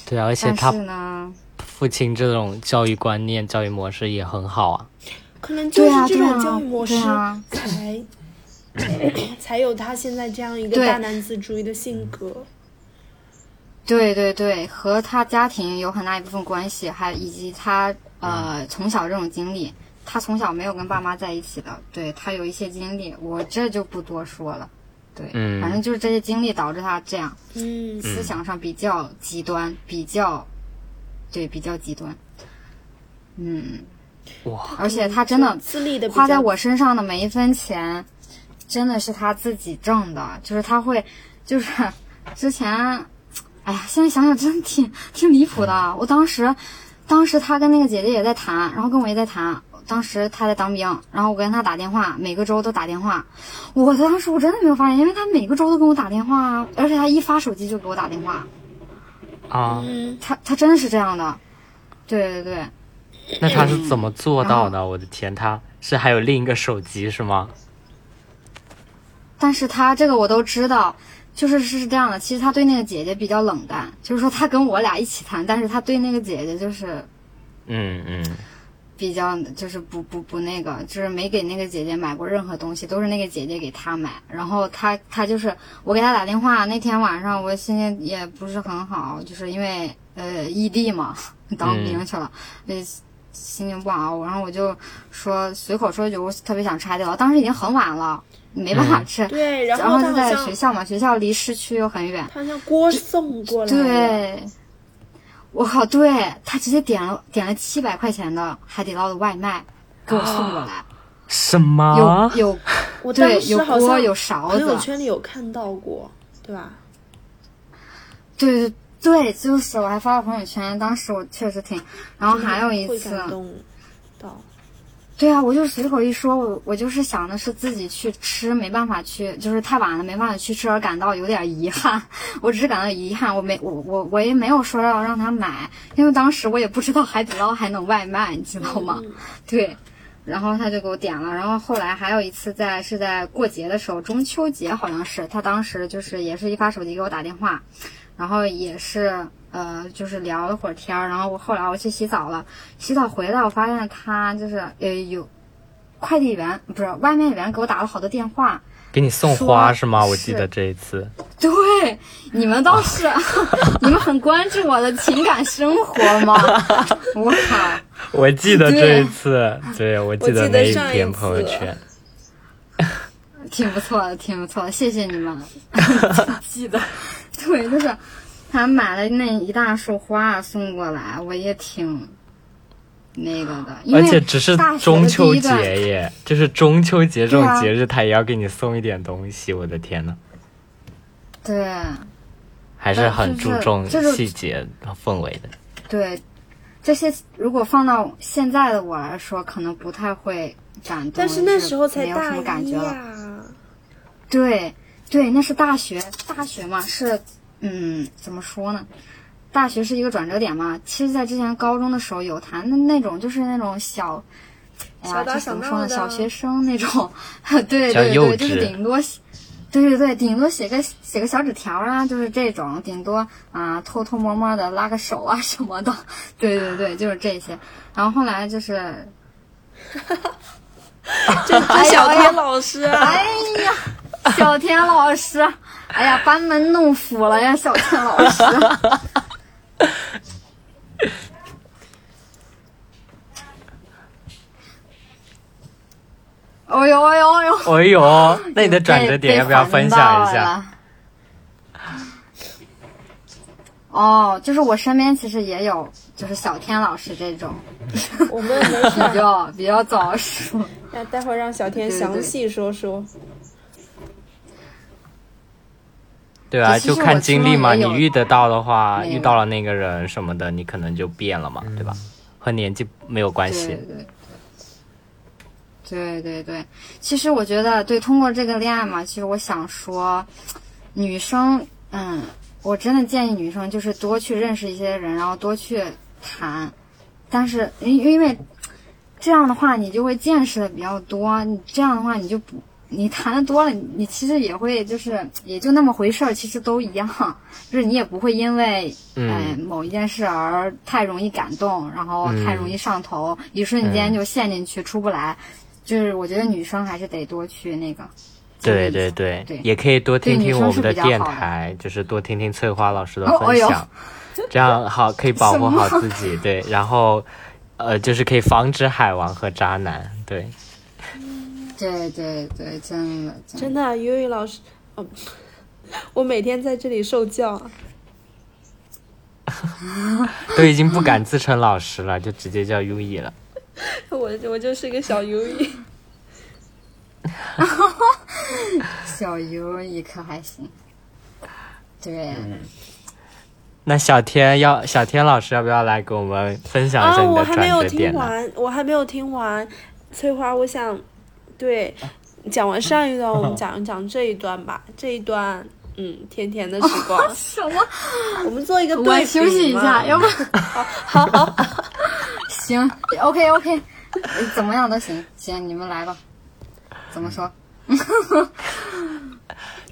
对啊，而且他但是呢，父亲这种教育观念、教育模式也很好啊。可能就对啊，是这种教育模式对啊，才 才有他现在这样一个大男子主义的性格。对对对，和他家庭有很大一部分关系，还以及他呃从小这种经历，他从小没有跟爸妈在一起的，对他有一些经历，我这就不多说了。对，嗯反正就是这些经历导致他这样，嗯，思想上比较极端，比较，对，比较极端。嗯，哇，而且他真的自立的花在我身上的每一分钱，真的是他自己挣的，就是他会，就是之前，哎呀，现在想想真的挺挺离谱的。我当时，当时他跟那个姐姐也在谈，然后跟我也在谈。当时他在当兵，然后我跟他打电话，每个周都打电话。我当时我真的没有发现，因为他每个周都跟我打电话啊，而且他一发手机就给我打电话，啊，嗯，他他真的是这样的。对对对，那他是怎么做到嗯的？我的天，他是还有另一个手机是吗？但是他这个我都知道，就是是这样的。其实他对那个姐姐比较冷淡，就是说他跟我俩一起谈，但是他对那个姐姐就是嗯嗯，比较就是不不不那个，就是没给那个姐姐买过任何东西，都是那个姐姐给他买。然后他他就是我给他打电话那天晚上，我心情也不是很好，就是因为呃异地嘛，当兵去了，呃心情不好，然后我就说随口说一句，我特别想拆掉，当时已经很晚了，没办法吃。对，然然后就在学校嘛，学校离市区又很远。他好像锅送过来，对，我靠，对他直接点了点了七百块钱的海底捞的外卖给我送过来，什么有？有我当对有时好像锅有勺子朋友子，圈里有看到过，对吧？对对对，就是我还发了朋友圈，当时我确实挺，然后还有一次，感动到，对啊，我就随口一说，我我就是想的是自己去吃，没办法去，就是太晚了没办法去吃，而感到有点遗憾。我只是感到遗憾，我没我我我也没有说要让他买，因为当时我也不知道海底捞还能外卖，你知道吗？嗯 对，然后他就给我点了，然后后来还有一次在是在过节的时候，中秋节好像是，他当时就是也是一发手机给我打电话，然后也是呃就是聊了会儿天儿，然后我后来我去洗澡了，洗澡回来我发现他就是呃有快递员不是外卖员给我打了好多电话，给你送花是吗？我记得这一次。对，你们倒是，你们很关注我的情感生活吗？我靠！我记得这一次，对我记我记得那一上一篇朋友圈。挺不错的，挺不错的，谢谢你们 记得。对，就是他买了那一大束花送过来，我也挺那个的，而且只是中秋节耶，就是中秋节这种节日，他也要给你送一点东西，我的天呐，对还是很注重细节和氛围的。对，这些如果放到现在的我来说，可能不太会感动，但是那时候才没有什大一么感觉了。呀，对，对，那是大学，大学嘛是，嗯，怎么说呢？大学是一个转折点嘛。其实，在之前高中的时候有谈的那种，就是那种小，哎呀，小打这怎么说呢？小学生那种，对 对对，就是顶多，对对对，顶多写个写个小纸条啊，就是这种，顶多啊、偷偷摸摸的拉个手啊什么的，对对对，就是这些。然后后来就是，这哎这呀哎呀小天老师啊，哎呀，小田老师，哎呀，班门弄斧了呀，小田老师。哦 呦哦呦哦呦！哎呦，那你的转折点要不要分享一？下？哦，就是我身边其实也有，就是小天老师这种我们没事 比，较比较早熟。那待会儿让小天详细说说。其实就看经历嘛。你遇得到的话，遇到了那个人什么的，你可能就变了嘛，对吧？和年纪没有关对系。对对对对，其实我觉得，对，通过这个恋爱嘛，其实我想说，女生，嗯，我真的建议女生就是多去认识一些人，然后多去谈，但是因因为这样的话，你就会见识的比较多，你这样的话，你就不。你谈的多了，你你其实也会就是也就那么回事儿，其实都一样，就是你也不会因为嗯哎某一件事而太容易感动，然后太容易上头，一瞬嗯间就陷进去出不来。就是我觉得女生还是得多去那个。对对对，对也可以多听听我们的电台，就是多听听翠花老师的哦哎呦分享，这样好可以保护好自己。对，然后呃，就是可以防止海王和渣男。对，对对对，真的真的。真的啊，悠悠老师，哦，我每天在这里受教啊。都已经不敢自称老师了，就直接叫 U E 了。我我就是个小鱿鱼。小优一可还行。对，那小天要小天老师要不要来给我们分享一下啊，你的我还没有？听完，我还没有听完。翠花，我想，对，讲完上一段，我们 讲一讲这一段吧。这一段，嗯，甜甜的 时光，什么？我们做一个对休息一下，要不好好好？行，OK OK，怎么样都行，行，你们来吧。怎么说？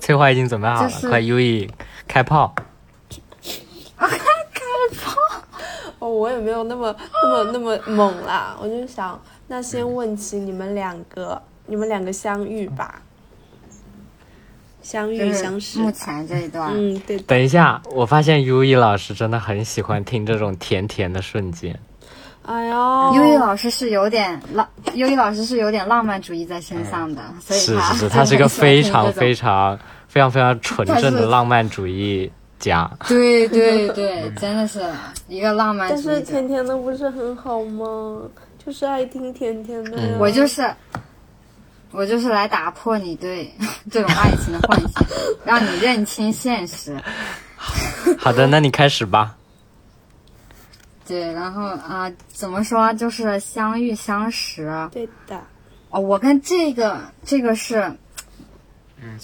翠花已经准备好了，就是快 U E 开炮！哦，我也没有那么那么那么猛啦，我就想，那先问起你们两个，你们两个相遇吧。相遇相识。目前这一段，嗯，对，等一下，我发现优一老师真的很喜欢听这种甜甜的瞬间。哎呦，优一老师是有点浪，优一老师是有点浪漫主义在身上的，所以是是是，他是一个非常常非常非常非常纯正的浪漫主义家。对对对，真的是一个浪漫但主义者。是甜甜的不是很好吗？就是爱听甜甜的呀。我就是我就是来打破你对 这种爱情的幻想，让你认清现实。好的，那你开始吧。对，然后啊、怎么说就是相遇相识。对的，哦，我跟这个这个是，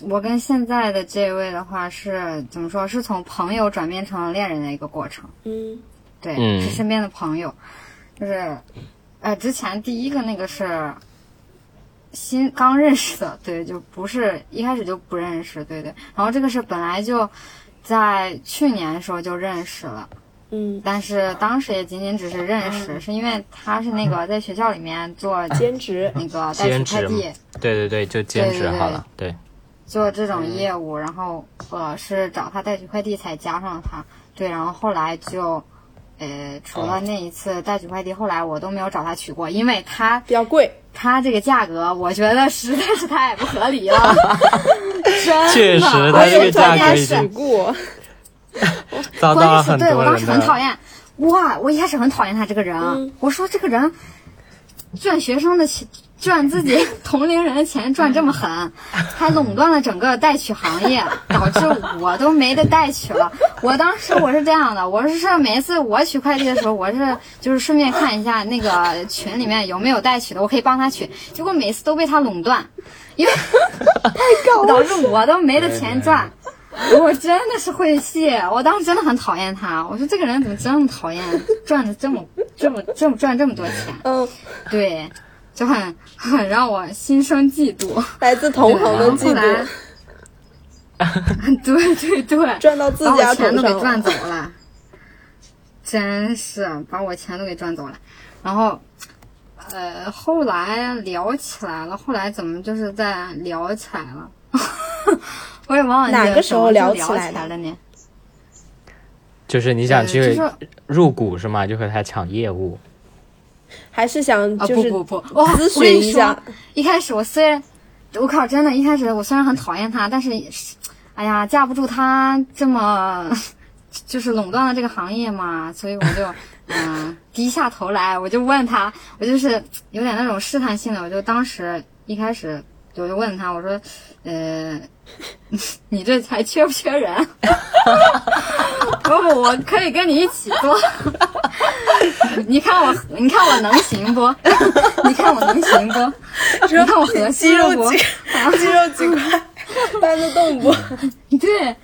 我跟现在的这位的话是怎么说？是从朋友转变成恋人的一个过程。嗯对，嗯是身边的朋友，就是，呃，之前第一个那个是新刚认识的，对，就不是一开始就不认识，对对。然后这个是本来就在去年的时候就认识了，嗯，但是当时也仅仅只是认识，是因为他是那个在学校里面做兼职，那个代取快递，对对对，就兼职对对对好了。对，做这种业务，然后我是找他代取快递才加上他，对，然后后来就，呃，除了那一次代取快递，后来我都没有找他取过，因为他比较贵。他这个价格，我觉得实在是太不合理了，真的，确实他而且这个价格关键是已经取过，遭到关键是了很对我当。时很讨厌，哇！我一开始很讨厌他这个人，嗯。我说这个人赚学生的钱，赚自己同龄人的钱赚这么狠，还垄断了整个代取行业，导致我都没得代取了。我当时我是这样的，我是每次我取快递的时候，我是就是顺便看一下那个群里面有没有代取的，我可以帮他取，结果每次都被他垄断，因为导致我都没得钱赚。我真的是会气，我当时真的很讨厌他。我说这个人怎么这么讨厌，赚的这么这么这么赚这么多钱？嗯，对，就很很让我心生嫉妒。来自同行的嫉妒，对对对，赚到自把我家钱都给赚。走了，真是把我钱都给赚走了。然后，呃，后来聊起来了，后来怎么就是在聊起来了？我也忘了哪个时候聊聊起来了呢？就是你想呃去入股是吗？就和他抢业务。还是想啊就是不不不，哇！咨询一下说，一开始我虽然，我靠，真的，一开始我虽然很讨厌他，但是，哎呀，架不住他这么，就是垄断了这个行业嘛，所以我就，嗯、低下头来，我就问他，我就是有点那种试探性的，我就当时一开始我就问他，我说，呃，你这还缺不缺人？不不，我可以跟你一起做。你看我，你看我能行不？你看我能行不？你看我合肌适不？肉几肌肉几块搬得动不？对，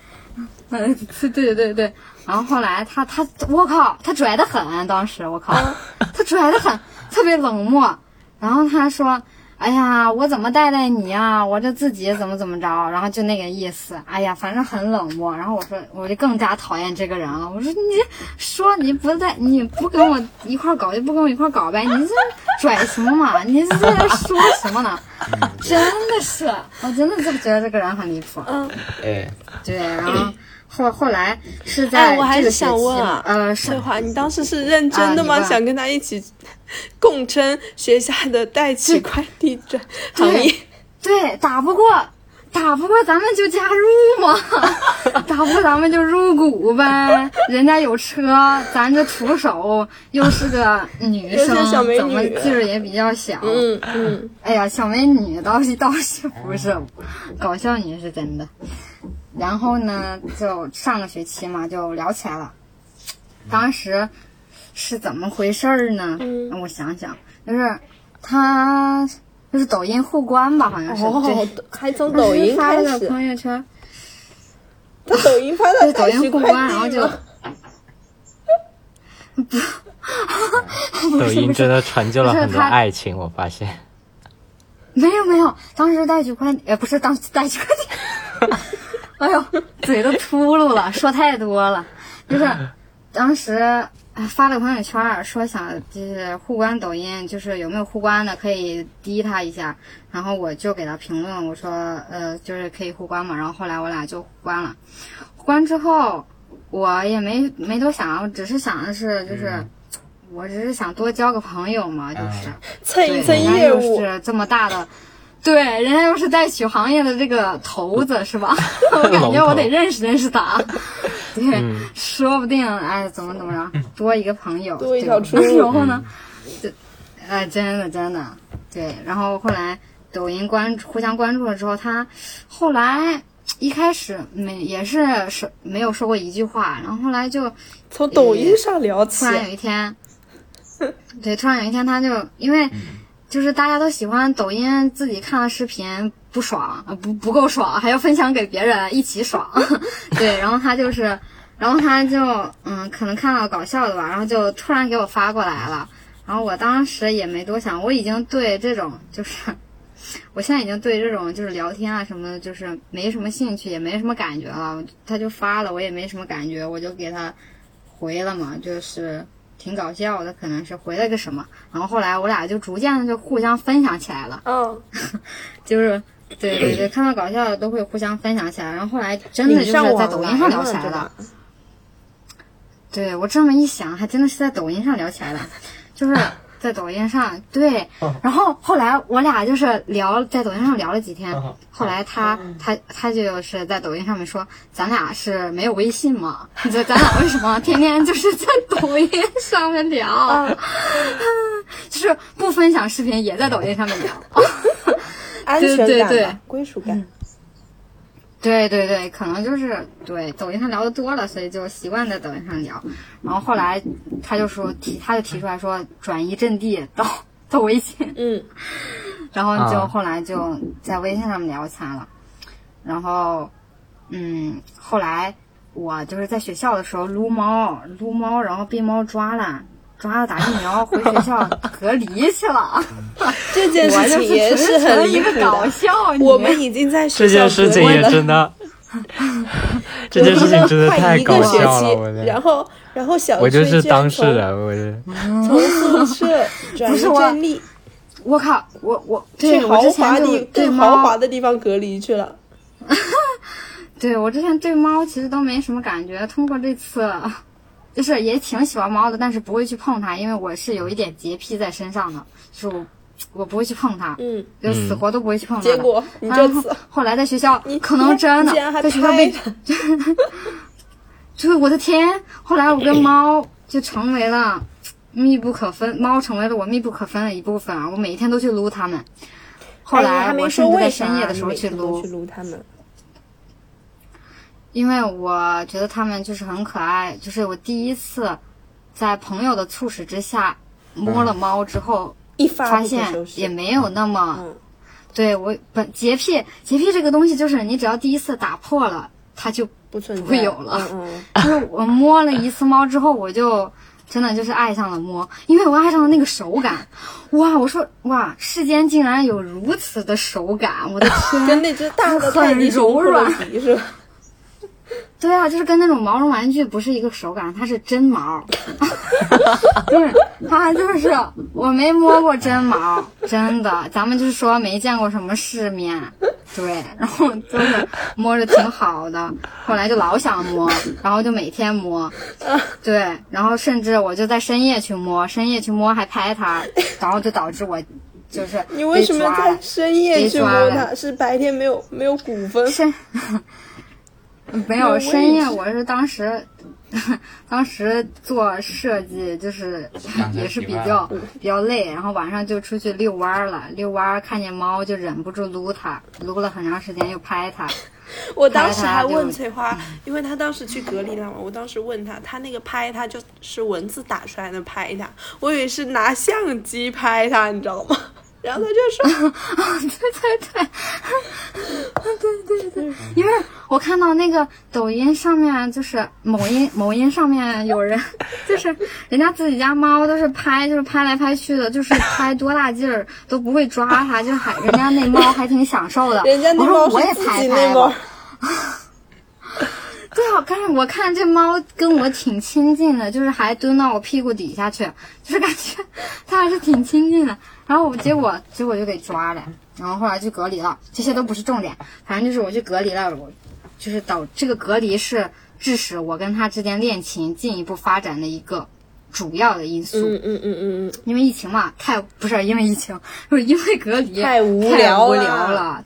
嗯，对对对对。然后后来他他，我靠，他拽得很，当时我靠，他拽得很，特别冷漠。然后他说：“哎呀，我怎么带带你啊？我这自己怎么怎么着？”然后就那个意思。哎呀，反正很冷漠。然后我说，我就更加讨厌这个人了。我说，你说你不带，你不跟我一块搞，就不跟我一块搞呗。你这拽什么嘛？你这在这说什么呢？真的是，我真的就觉得这个人很离谱。嗯，哎，对，然后后后来是在哎，我还是想问啊，呃，是翠华，你当时是认真的吗？啊想跟他一起 共撑学校的代取快递这行业？对，打不过，打不过咱们就加入嘛，打不过咱们就入股呗。人家有车，咱这徒手，又是个女 生，小美怎么女劲儿也比较小。嗯嗯，哎呀，小美女倒是倒是不是，搞笑女是真的。然后呢，就上个学期嘛，就聊起来了。当时是怎么回事儿呢？嗯让我想想，就是他就是抖音互关吧，好像是。哦，还从抖音发了个开始，朋友圈，他抖音发的抖音互关，然后就？抖音真的成就了很多爱情，我发现。没有没有，当时带取快递，呃，不是当时带取快递，哎呦，嘴都秃噜了，说太多了。就是当时发了个朋友圈说想就是互关抖音，就是有没有互关的可以滴他一下，然后我就给他评论我说呃就是可以互关嘛，然后后来我俩就互关了，互关之后我也没没多想，我只是想的是就是。我只是想多交个朋友嘛，就是。蹭一蹭业务，是这么大的，对，人家又是带取行业的这个头子 是吧？我感觉我得认识认识他，对，说不定哎怎么怎么着，多一个朋友，多一条出路。然后呢，就，哎，真的真的，对，然后后来抖音关互相关注了之后，他后来。一开始没也是说没有说过一句话，然后后来就从抖音上聊起。突。然有一天，对，突然有一天，他就因为就是大家都喜欢抖音，自己看了视频不爽，呃不不够爽，还要分享给别人一起爽。对，然后他就是，然后他就嗯，可能看到搞笑的吧，然后就突然给我发过来了。然后我当时也没多想，我已经对这种就是。我现在已经对这种就是聊天啊什么的，就是没什么兴趣，也没什么感觉了。他就发了，我也没什么感觉，我就给他回了嘛，就是挺搞笑的，可能是回了个什么。然后后来我俩就逐渐的就互相分享起来了，嗯，就是对对对，看到搞笑的都会互相分享起来。然后后来真的就是在抖音上聊起来了了对我这么一想，还真的是在抖音上聊起来的，就是在抖音上对。然后后来我俩就是聊，在抖音上聊了几天。后来他他他就是在抖音上面说，咱俩是没有微信嘛？这咱俩为什么天天就是在抖音上面聊？就是不分享视频，也在抖音上面聊。安全感吧，对对对归属感。对对对，可能就是对抖音上聊的多了，所以就习惯在抖音上聊。然后后来他就说提，他就提出来说转移阵地到到微信，嗯，然后就啊后来就在微信上面聊起来了。然后嗯，后来我就是在学校的时候撸猫，撸猫，然后被猫抓了。抓了打疫苗，回学校 隔离去了。这件事情也是很纯一个离谱的。搞笑。我们已经在学这校件事情也隔离了真的，这件事情真的快太搞一个学笑了，我然后然后小我就是当事人，我是从，从宿舍 转移不是我靠，我我去对我豪华地对更豪猫华的地方隔离去了。对我之前对猫其实都没什么感觉，通过这次，就是也挺喜欢猫的，但是不会去碰它，因为我是有一点洁癖在身上的，就是我我不会去碰它，嗯，就死活都不会去碰它。结果你然后这次后来在学校你，可能真的在学校被拍，就是我的天！后来我跟猫就成为了密不可分，猫成为了我密不可分的一部分啊！我每一天都去撸它们。后来我甚至在深夜的时候去撸去，撸它们。因为我觉得它们就是很可爱。就是我第一次在朋友的促使之下摸了猫之后，一发发现也没有那么。嗯对我本洁癖，洁癖这个东西就是你只要第一次打破了，它就不存不会有了嗯嗯，就是我摸了一次猫之后，我就真的就是爱上了摸，因为我爱上了那个手感。哇，我说哇，世间竟然有如此的手感，我的天！跟那只大的 泰很柔软比是吧？对啊，就是跟那种毛绒玩具不是一个手感，它是真毛。就是，它就是我没摸过真毛，真的，咱们就是说没见过什么世面。对，然后就是摸着挺好的，后来就老想摸，然后就每天摸。对，然后甚至我就在深夜去摸，深夜去摸还拍它，然后就导致我就是你为什么在深夜去摸它？是白天没有没有股份？深 没有有深夜，我是当时 当时做设计，就是也是比较比较累，然后晚上就出去遛弯儿了。遛弯儿看见猫就忍不住撸它，撸了很长时间又拍它。我当时还问翠花，因为她当时去隔离了嘛，我当时问她，她那个拍她就是文字打出来的拍她，我以为是拿相机拍她，你知道吗？然后他就说，啊对对对，对对对因为我看到那个抖音上面，就是某音某音上面有人，就是人家自己家猫都是拍，就是拍来拍去的，就是拍多大劲儿都不会抓它，就还人家那猫还挺享受的。人家那猫我也拍拍吧，，对啊，看我看这猫跟我挺亲近的，就是还蹲到我屁股底下去，就是感觉它还是挺亲近的。然后我结果结果就给抓了，然后后来就隔离了。这些都不是重点，反正就是我去隔离了，我就是导这个隔离是致使我跟他之间恋情进一步发展的一个主要的因素。嗯嗯嗯嗯嗯，因为疫情嘛，太不是因为疫情，是 因为隔离太无太无聊了。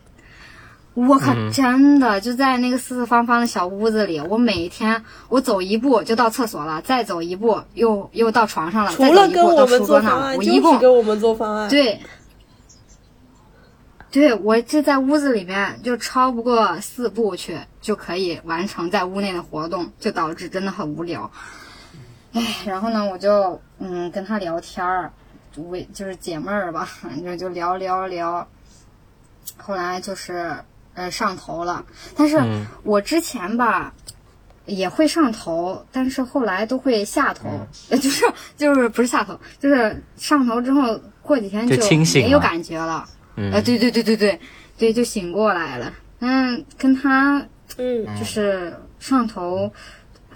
我靠真的就在那个四四方方的小屋子里，我每天我走一步就到厕所了，再走一步又又到床上了，除了再走一步跟我们到书桌上了。做方案，就是我一共跟我们做方案。对，对我就在屋子里面就超不过四步去就可以完成在屋内的活动，就导致真的很无聊。唉，然后呢，我就嗯跟他聊天儿，为就是解闷儿吧，反正就聊聊聊。后来就是呃上头了，但是嗯我之前吧。也会上头，但是后来都会下头，呃 就是就是不是下头，就是上头之后过几天就清醒了没有感觉了。嗯呃，对对对对对对，就醒过来了。嗯，跟他嗯，就是上头，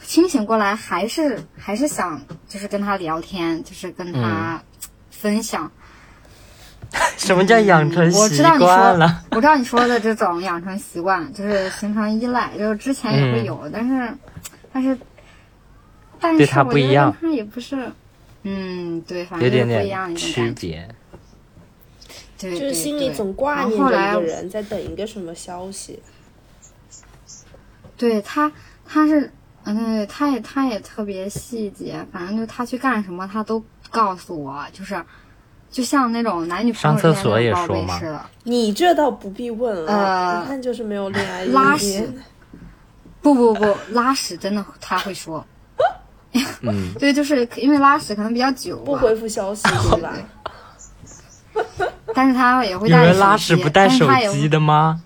清醒过来还是还是想就是跟他聊天，就是跟他分享。什么叫养成习我知道你说惯了？，我知道你说的这种养成习惯，就是形成依赖，就是之前也会有，但是但是但是对他我觉得不一样跟他也不是，嗯，对，反正不一样一。区别。对，就是心里总挂念着后来一个人，在等一个什么消息。对他，他是，嗯，他也他也特别细节，反正就他去干什么，他都告诉我，就是，就像那种男女朋友上厕所之间那也说吗种报备似的。你这倒不必问了，呃一看就是没有恋爱拉屎 不不不，拉屎真的他会说，嗯，对，就是因为拉屎可能比较久，不回复消息，对吧？但是他也会带手们拉屎机不带手机的吗？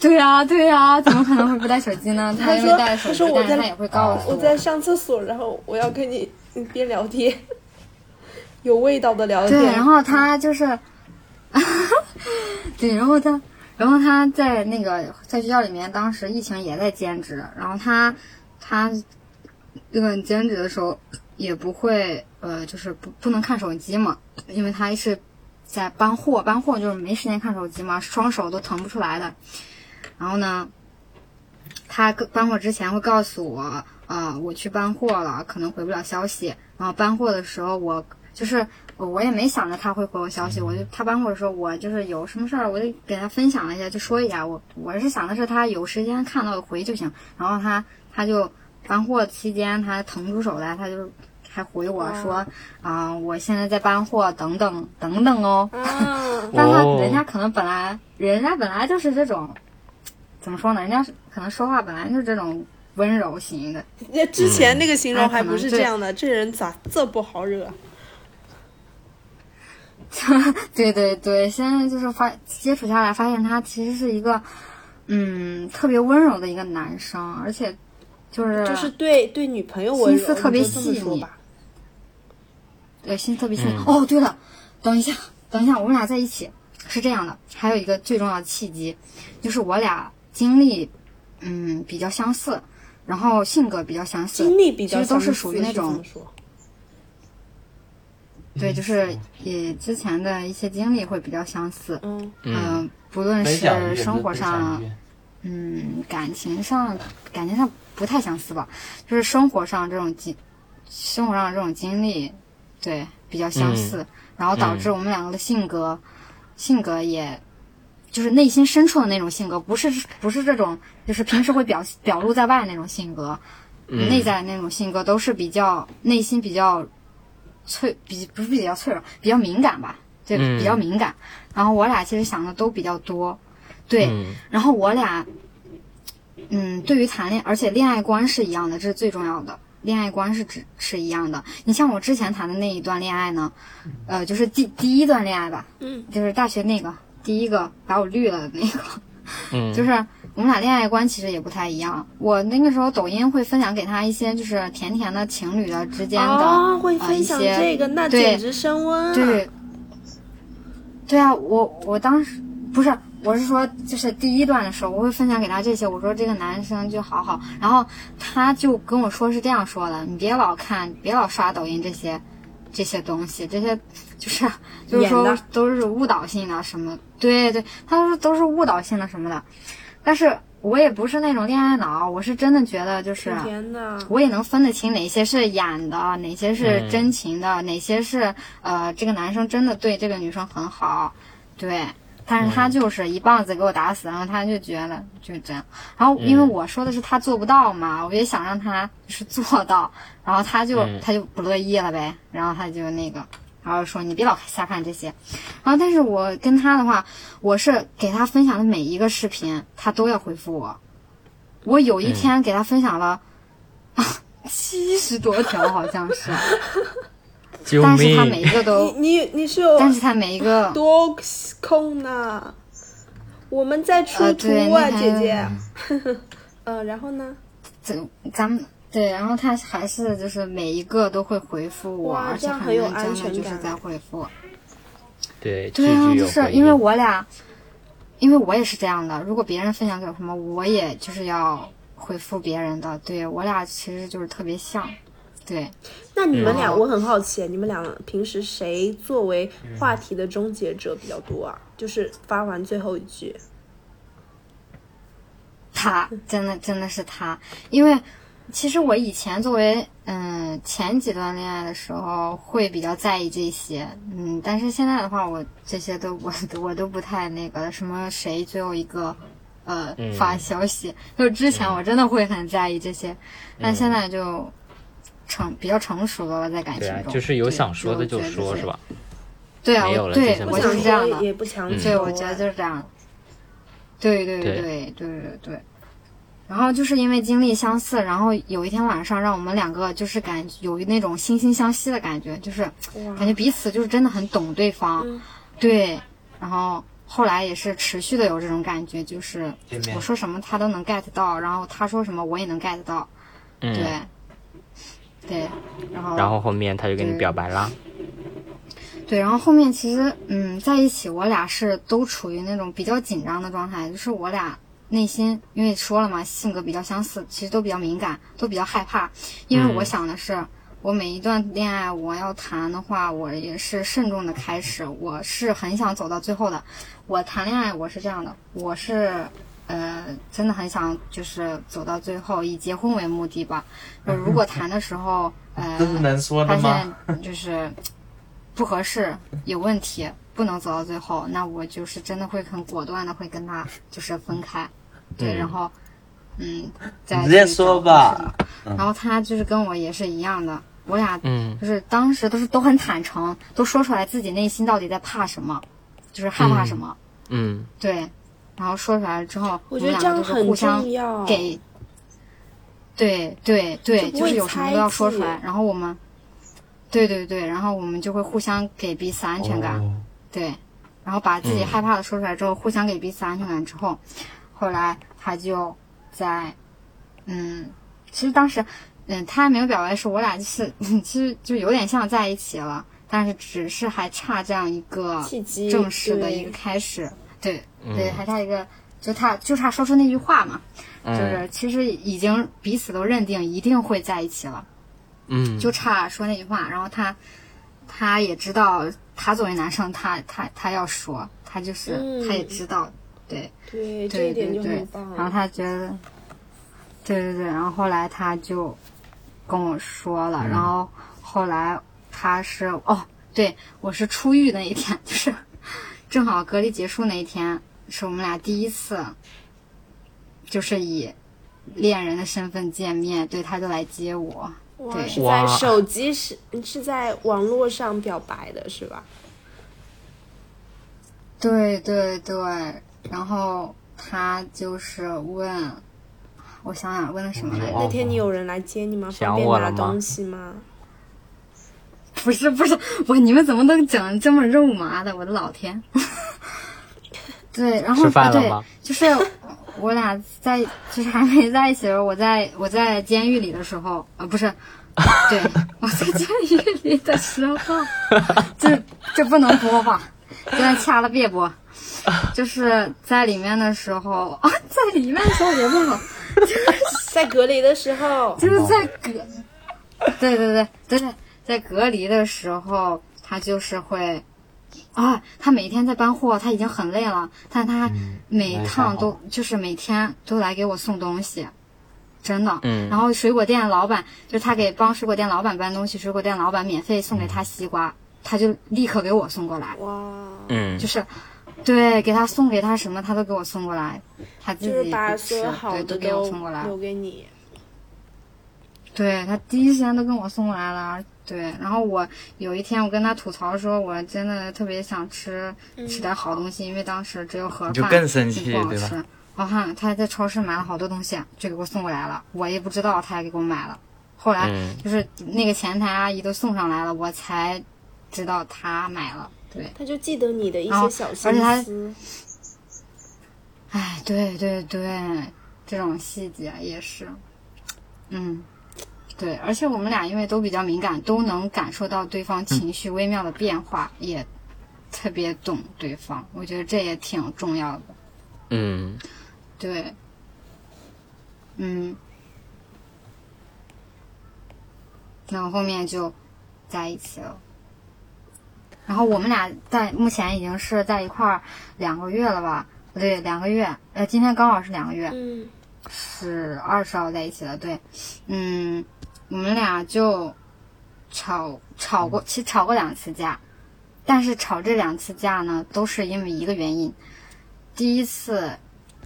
对呀、对呀、怎么可能会不带手机呢？他因为他说带手机，他说我在但是他也会告诉我在上厕所，然后我要跟你边聊天，有味道的聊天。对，然后他就是，对，然后他，然后他在那个在学校里面，当时疫情也在兼职，然后他他那个兼职的时候也不会呃，就是不不能看手机嘛，因为他是在搬货，搬货就是没时间看手机嘛，双手都腾不出来的。然后呢，他搬货之前会告诉我，啊、我去搬货了，可能回不了消息。然后搬货的时候我，就是我也没想着他会回我消息，我就他搬货的时候，我就是有什么事儿，我就给他分享了一下，就说一下。我我是想的是他有时间看到回就行。然后他他就搬货期间，他腾出手来，他就还回我说，啊、我现在在搬货，等等等等哦。啊，但他哦人家可能本来人家本来就是这种，怎么说呢？人家可能说话本来就是这种温柔型的。那之前那个形容哎还不是这样的，这人咋这不好惹？对对对，现在就是发接触下来，发现他其实是一个，嗯，特别温柔的一个男生，而且就是就是对对女朋友心思特别细腻吧。对心思特别细腻。嗯哦，对了，等一下，等一下，我们俩在一起是这样的，还有一个最重要的契机，就是我俩经历，嗯，比较相似，然后性格比较相似，经历比较其实都是相似属于那种对，就是也之前的一些经历会比较相似。嗯，嗯、不论是生活上，嗯，感情上，感情上不太相似吧，就是生活上这种经，生活上这种经历，对，比较相似，然后导致我们两个的性格，性格也，就是内心深处的那种性格，不是不是这种，就是平时会表表露在外那种性格，嗯内在那种性格都是比较内心比较脆，比不是比较脆弱，比较敏感吧，对，嗯比较敏感。然后我俩其实想的都比较多，对，嗯然后我俩，嗯，对于谈恋，而且恋爱观是一样的，这是最重要的。恋爱观是指是一样的。你像我之前谈的那一段恋爱呢，呃，就是第第一段恋爱吧，嗯，就是大学那个第一个把我绿了的那个，嗯，就是我们俩恋爱观其实也不太一样。我那个时候抖音会分享给他一些就是甜甜的情侣的之间的、哦，会呃分享这个，那对简直升温啊！对，对啊，我我当时不是我是说，就是第一段的时候，我会分享给他这些，我说这个男生就好好，然后他就跟我说是这样说的，你别老看，别老刷抖音这些这些东西，这些就是就是说都是误导性的什么，对对，他说都是误导性的什么的，但是我也不是那种恋爱脑，我是真的觉得就是。天呐，我也能分得清哪些是演的，哪些是真情的，哪些是呃这个男生真的对这个女生很好，对。但是他就是一棒子给我打死，然后他就觉得就这样。然后因为我说的是他做不到嘛，我也想让他就是做到，然后他就、嗯他就不乐意了呗，然后他就那个，然后说你别老瞎看这些。然后但是我跟他的话，我是给他分享的每一个视频，他都要回复我。我有一天给他分享了。七十多条好像是，但是他每！一个都，你你你是有但是他每一个，多空呢？我们在出呃图啊，姐姐。呃，然后呢？这咱们对，然后他还是就是每一个都会回复我，哇而且这样很认真安全感的就是在回复。对，对啊，就是因为。我俩，因为我也是这样的，如果别人分享给我什么，我也就是要回复别人的。对我俩其实就是特别像，对。那你们俩，嗯我很好奇，你们俩平时谁作为话题的终结者比较多啊？就是发完最后一句，他真的真的是他，因为其实我以前作为嗯前几段恋爱的时候会比较在意这些嗯但是现在的话我这些都 我我都不太那个什么谁最后一个呃发消息就之前我真的会很在意这些但现在就成比较成熟了吧在感情中就是有想说的就说是吧？对啊对我就是这样的。对我觉得就是这样。对对。对对对对。然后就是因为经历相似，然后有一天晚上，让我们两个就是感有那种惺惺相惜的感觉，就是感觉彼此就是真的很懂对方。嗯对，然后后来也是持续的有这种感觉，就是我说什么他都能 get 到，然后他说什么我也能 get 到。嗯。对。对，然后然后后面他就跟你表白了。对，然后后面其实，嗯，在一起，我俩是都处于那种比较紧张的状态，就是我俩内心，因为说了嘛，性格比较相似，其实都比较敏感，都比较害怕。因为我嗯想的是，我每一段恋爱我要谈的话，我也是慎重的开始，我是很想走到最后的。我谈恋爱我是这样的，我是。呃，真的很想就是走到最后，以结婚为目的吧。就 如果谈的时候，呃，这是能说发的吗？现就是不合适、有问题，不能走到最后，那我就是真的会很果断的会跟他就是分开，对，嗯。然后嗯，再直接说吧。然后他就是跟我也是一样的，我俩嗯。就是当时都是都很坦诚，都说出来自己内心到底在怕什么，就是害怕什么，嗯。对，然后说出来之后，我觉得们两个就是这样很互相重要。给，对对对，就是有什么都要说出来然后我们，对对对，然后我们就会互相给彼此安全感，哦。对，然后把自己嗯。害怕的说出来之后，互相给彼此安全感之后，后来他就在，嗯，其实当时，嗯，他还没有表白时，我俩就是，其实就有点像在一起了，但是只是还差这样一个契机正式的一个开始，对嗯对，还差一个，就他就差说出那句话嘛，就嗯是其实已经彼此都认定一定会在一起了。嗯，就差说那句话，然后他他也知道，他作为男生，他他他要说，他就是、嗯他也知道，对对，这对一点就对对很棒。，然后他觉得，对对对，然后后来他就跟我说了，然后后来他是哦，对我是出狱那一天，就是正好隔离结束那一天，是我们俩第一次，就是以恋人的身份见面，对，他就来接我。哇，对是在手机是是在网络上表白的是吧？对对对，然后他就是问，我想想问了什么来着？那天你有人来接你吗？方便拿东西吗？不是不是，我你们怎么能讲得这么肉麻的？我的老天！对，然后吃饭了对？就是我俩在，就是还没在一起的时候，我在我在监狱里的时候，啊，不是，对，我在监狱里的时候，这 这不能播吧？现在掐了别播。就是在里面的时候啊，在里面的时候也不好，在隔离的时候，就是在隔，对对对对对，在隔离的时候，他就是会。啊，他每天在搬货，他已经很累了，但他每趟都就是每天都来给我送东西，真的。嗯。然后水果店老板就是他给帮水果店老板搬东西，水果店老板免费送给他西瓜，他就立刻给我送过来。哇。嗯。就是，对，给他送给他什么，他都给我送过来，他自己把所有好的都给我送过来，留给你。对他第一时间都跟我送过来了。对，然后我有一天我跟他吐槽说，我真的特别想吃吃点好东西，因为当时只有盒饭，就更生气，不好吃。然后他还在超市买了好多东西，就给我送过来了，我也不知道他也给我买了。后来就是那个前台阿姨都送上来了，我才知道他买了。对，他就记得你的一些小心思。哎，对对对，这种细节也是，嗯。对，而且我们俩因为都比较敏感，都能感受到对方情绪微妙的变化，也特别懂对方。我觉得这也挺重要的。嗯，对，嗯，然后后面就在一起了。然后我们俩在目前已经是在一块儿两个月了吧？不对，两个月。呃，今天刚好是两个月。嗯。是二十号在一起的，对，嗯。我们俩就吵吵过，其实吵过两次架，但是吵这两次架呢，都是因为一个原因。第一次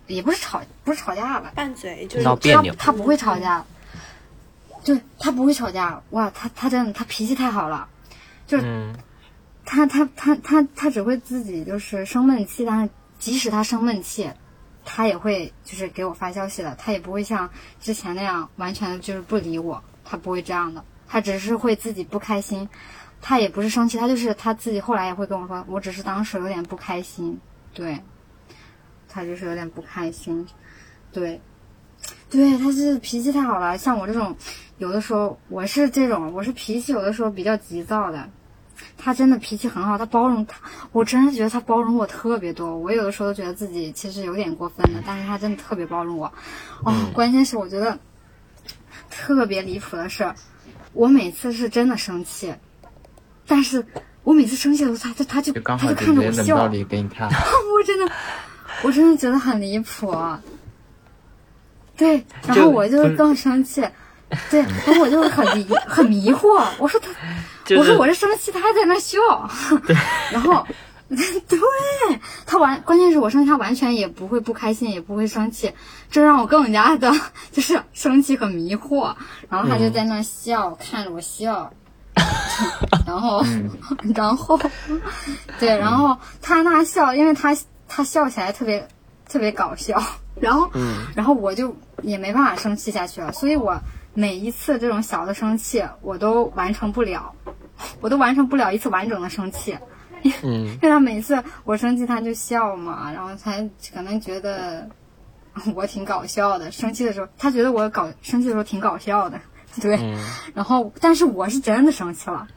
也不是吵，不是吵架吧？拌嘴就是闹别扭。他不会吵架，对他不会吵架。哇，他他真的他脾气太好了，就是他他他他他只会自己就是生闷气，但是即使他生闷气，他也会就是给我发消息的，他也不会像之前那样完全就是不理我。他不会这样的，他只是会自己不开心，他也不是生气，他就是他自己后来也会跟我说，我只是当时有点不开心，对，他就是有点不开心，对，对，他是脾气太好了，像我这种，有的时候我是这种，我是脾气有的时候比较急躁的，他真的脾气很好，他包容他，我真的觉得他包容我特别多，我有的时候都觉得自己其实有点过分了，但是他真的特别包容我，哦，关键是我觉得。特别离谱的是，我每次是真的生气，但是我每次生气的时候，他他他就他就看着我笑，我真的我真的觉得很离谱，对，然后我就更生气，对，然后我就很迷很迷惑，我说他，我说我是生气，他还在那笑，然后。对他完，关键是我生气，他完全也不会不开心，也不会生气，这让我更加的就是生气和迷惑。然后他就在那笑，看着我笑，然后，然后，对，然后他那笑，因为他他笑起来特别特别搞笑，然后，然后我就也没办法生气下去了，所以我每一次这种小的生气，我都完成不了，我都完成不了一次完整的生气。嗯，因为他每次我生气他就笑嘛，然后他可能觉得 我挺搞笑的。生气的时候，他觉得我搞生气的时候挺搞笑的，对。然后，但是我是真的生气了。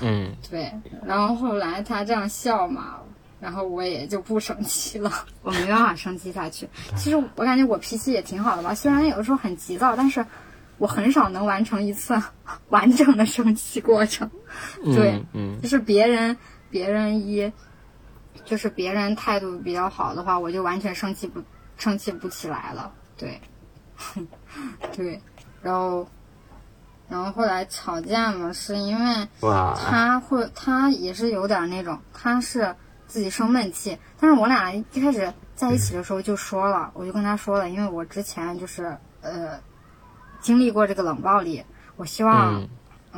嗯，对。然后后来他这样笑嘛，然后我也就不生气了，我没办法生气下去。其实我感觉我脾气也挺好的吧，虽然有的时候很急躁，但是我很少能完成一次 完整的生气过程。对，嗯，就是别人。别人一，就是别人态度比较好的话，我就完全生气不生气不起来了。对，对，然后，然后后来吵架嘛，是因为他会他也是有点那种，他是自己生闷气，但是我俩一开始在一起的时候就说了，我就跟他说了，因为我之前就是呃经历过这个冷暴力，我希望。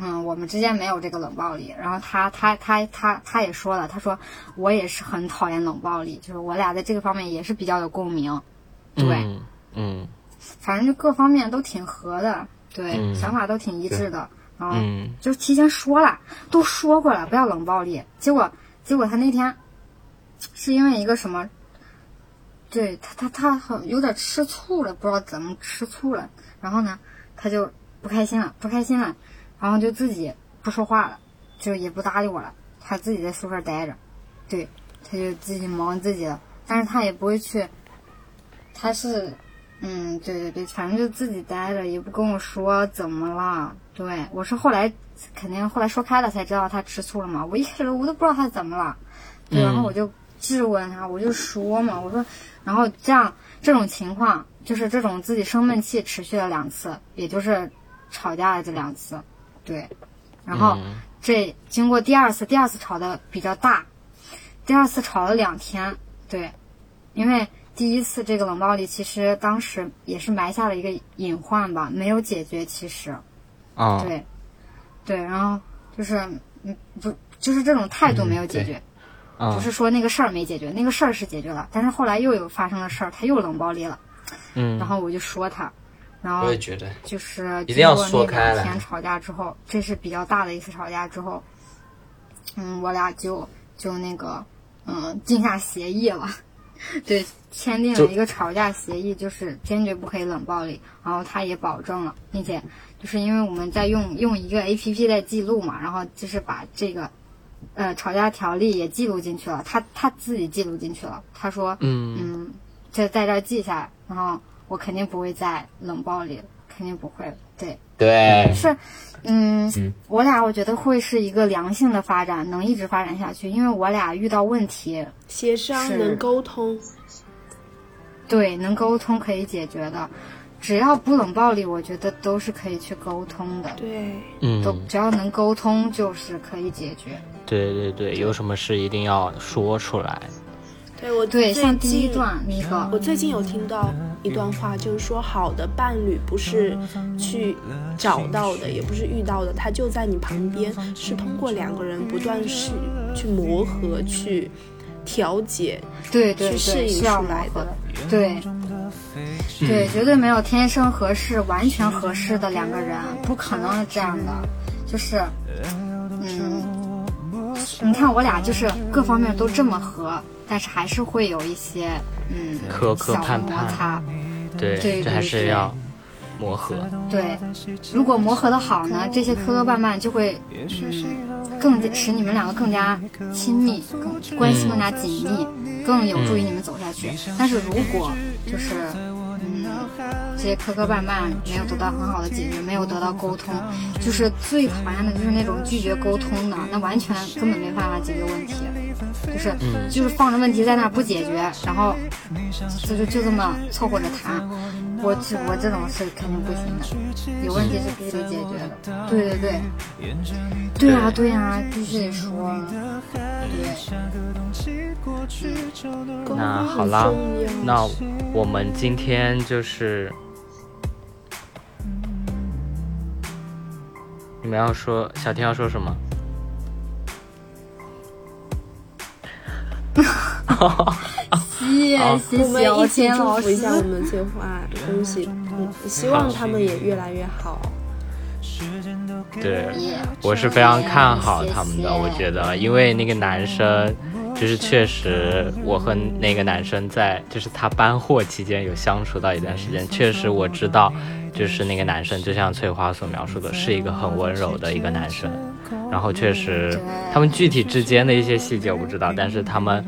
嗯，我们之间没有这个冷暴力。然后他他他他他也说了，他说我也是很讨厌冷暴力，就是我俩在这个方面也是比较有共鸣。对，嗯，反正就各方面都挺合的，对，想法都挺一致的。然后就提前说了，都说过了，不要冷暴力。结果结果他那天是因为一个什么？对他他他好有点吃醋了，不知道怎么吃醋了。然后呢，他就不开心了，不开心了。然后就自己不说话了，就也不搭理我了。他自己在宿舍待着，对。他就自己忙自己的，但是他也不会去，他是，嗯，对对对，反正就自己待着，也不跟我说怎么了。对我是后来肯定后来说开了才知道他吃醋了嘛，我一开始我都不知道他怎么了，对，然后我就质问他，我就说嘛，我说，然后这样这种情况就是这种自己生闷气持续了两次，也就是吵架的这两次，对，然后。这经过第二次，第二次吵的比较大，第二次吵了两天，对，因为第一次这个冷暴力其实当时也是埋下了一个隐患吧，没有解决，其实，啊，对，对，然后就是嗯不就是这种态度没有解决，不是说那个事儿没解决，那个事儿是解决了，但是后来又有发生了事儿，他又冷暴力了，嗯，然后我就说他。然后我也觉得，就是一定要说开了。天吵架之后，这是比较大的一次吵架之后，嗯，我俩就就那个嗯定下协议了，对，签订了一个吵架协议，就是坚决不可以冷暴力。然后他也保证了，并且就是因为我们在用用一个 A P P 在记录嘛，然后就是把这个呃吵架条例也记录进去了，他他自己记录进去了。他说嗯嗯，就在这记下来，然后。我肯定不会在冷暴力，肯定不会。对对，是，嗯，我俩我觉得会是一个良性的发展，能一直发展下去。因为我俩遇到问题，协商能沟通，对，能沟通可以解决的。只要不冷暴力，我觉得都是可以去沟通的。对，嗯，都只要能沟通，就是可以解决。对对对，有什么事一定要说出来。对我对像第一段那个，我最近有听到一段话，就是说好的伴侣不是去找到的，也不是遇到的，他就在你旁边，是通过两个人不断是去磨合、去调节、对对去适应出来的。对对，绝对没有天生合适、完全合适的两个人，不可能是这样的。就是嗯，你看我俩就是各方面都这么合。但是还是会有一些嗯磕磕绊绊，对，这还是要磨合。对，如果磨合的好呢，这些磕磕绊绊就会嗯更使你们两个更加亲密，更关系更加紧密，更有助于你们走下去。但是如果就是嗯这些磕磕绊绊没有得到很好的解决，没有得到沟通，就是最讨厌的就是那种拒绝沟通的，那完全根本没办法解决问题。就是，就是放着问题在那不解决，然后就就就这么凑合着谈，我这我这种是肯定不行的，有问题是必须得解决的。对对对，对啊对啊，必须得说。对。那好啦，那我们今天就是，你们要说小天要说什么？谢谢我们一起祝福一下我们翠花，恭喜！希望他们也越来越好。对，我是非常看好他们的。我觉得，因为那个男生，就是确实，我和那个男生在，就是他搬货期间有相处到一段时间，确实我知道，就是那个男生，就像翠花所描述的，是一个很温柔的一个男生。然后确实，他们具体之间的一些细节我不知道，但是他们，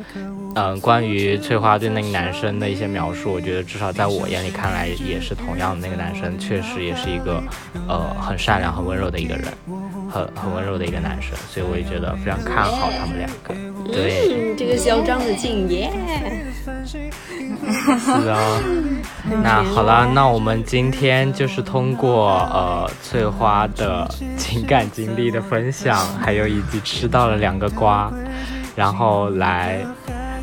嗯，关于翠花对那个男生的一些描述，我觉得至少在我眼里看来也是同样的。那个男生确实也是一个，呃，很善良、很温柔的一个人，很很温柔的一个男生，所以我也觉得非常看好他们两个。对，这个嚣张的敬业。是啊，那好了，那我们今天就是通过呃翠花的情感经历的分享，还有以及吃到了两个瓜，然后来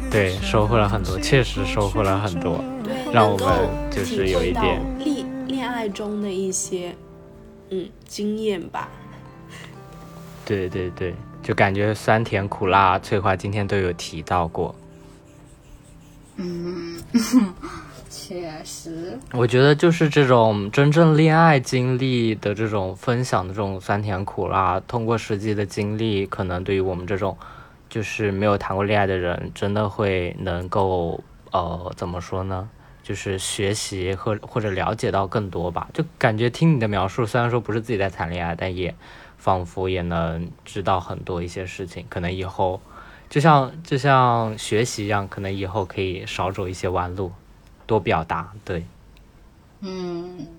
对收获了很多，确实收获了很多，让我们就是有一点恋恋爱中的一些嗯经验吧。对对对，就感觉酸甜苦辣，翠花今天都有提到过。嗯，确实。我觉得就是这种真正恋爱经历的这种分享的这种酸甜苦辣，通过实际的经历，可能对于我们这种就是没有谈过恋爱的人真的会能够呃怎么说呢？就是学习或或者了解到更多吧。就感觉听你的描述虽然说不是自己在谈恋爱但也仿佛也能知道很多一些事情可能以后就像就像学习一样可能以后可以少走一些弯路。多表达对。嗯。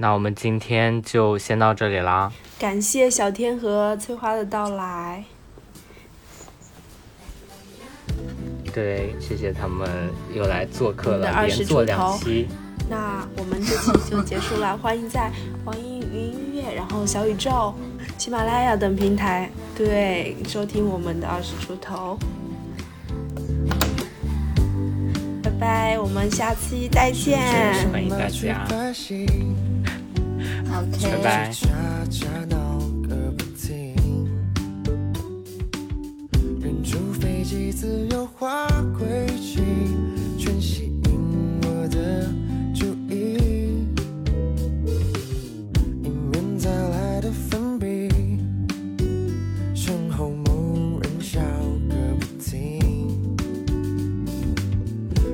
那我们今天就先到这里啦。感谢小天和翠花的到来。对谢谢他们又来做客了二十出头。那我们这期就结束了欢迎在网易云音乐然后小宇宙喜马拉雅等平台对收听我们的二十出头。拜拜我们下期再见。欢迎大家。开始闹个不停飞机自由轨迹全吸引我的注意来的粉笔身后某人笑个不停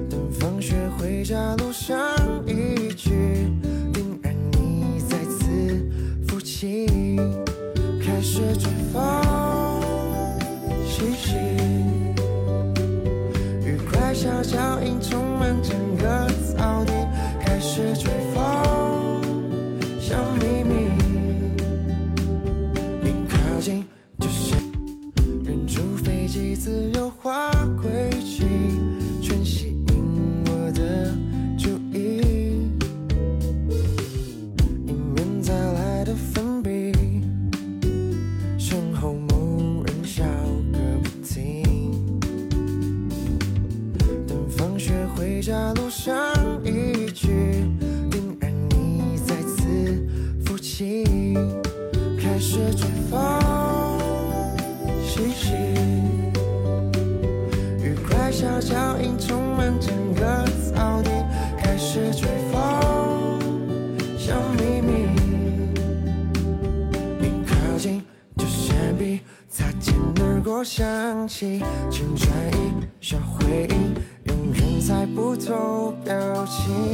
等放学回家路上一想起请转移下回忆永远猜不透表情。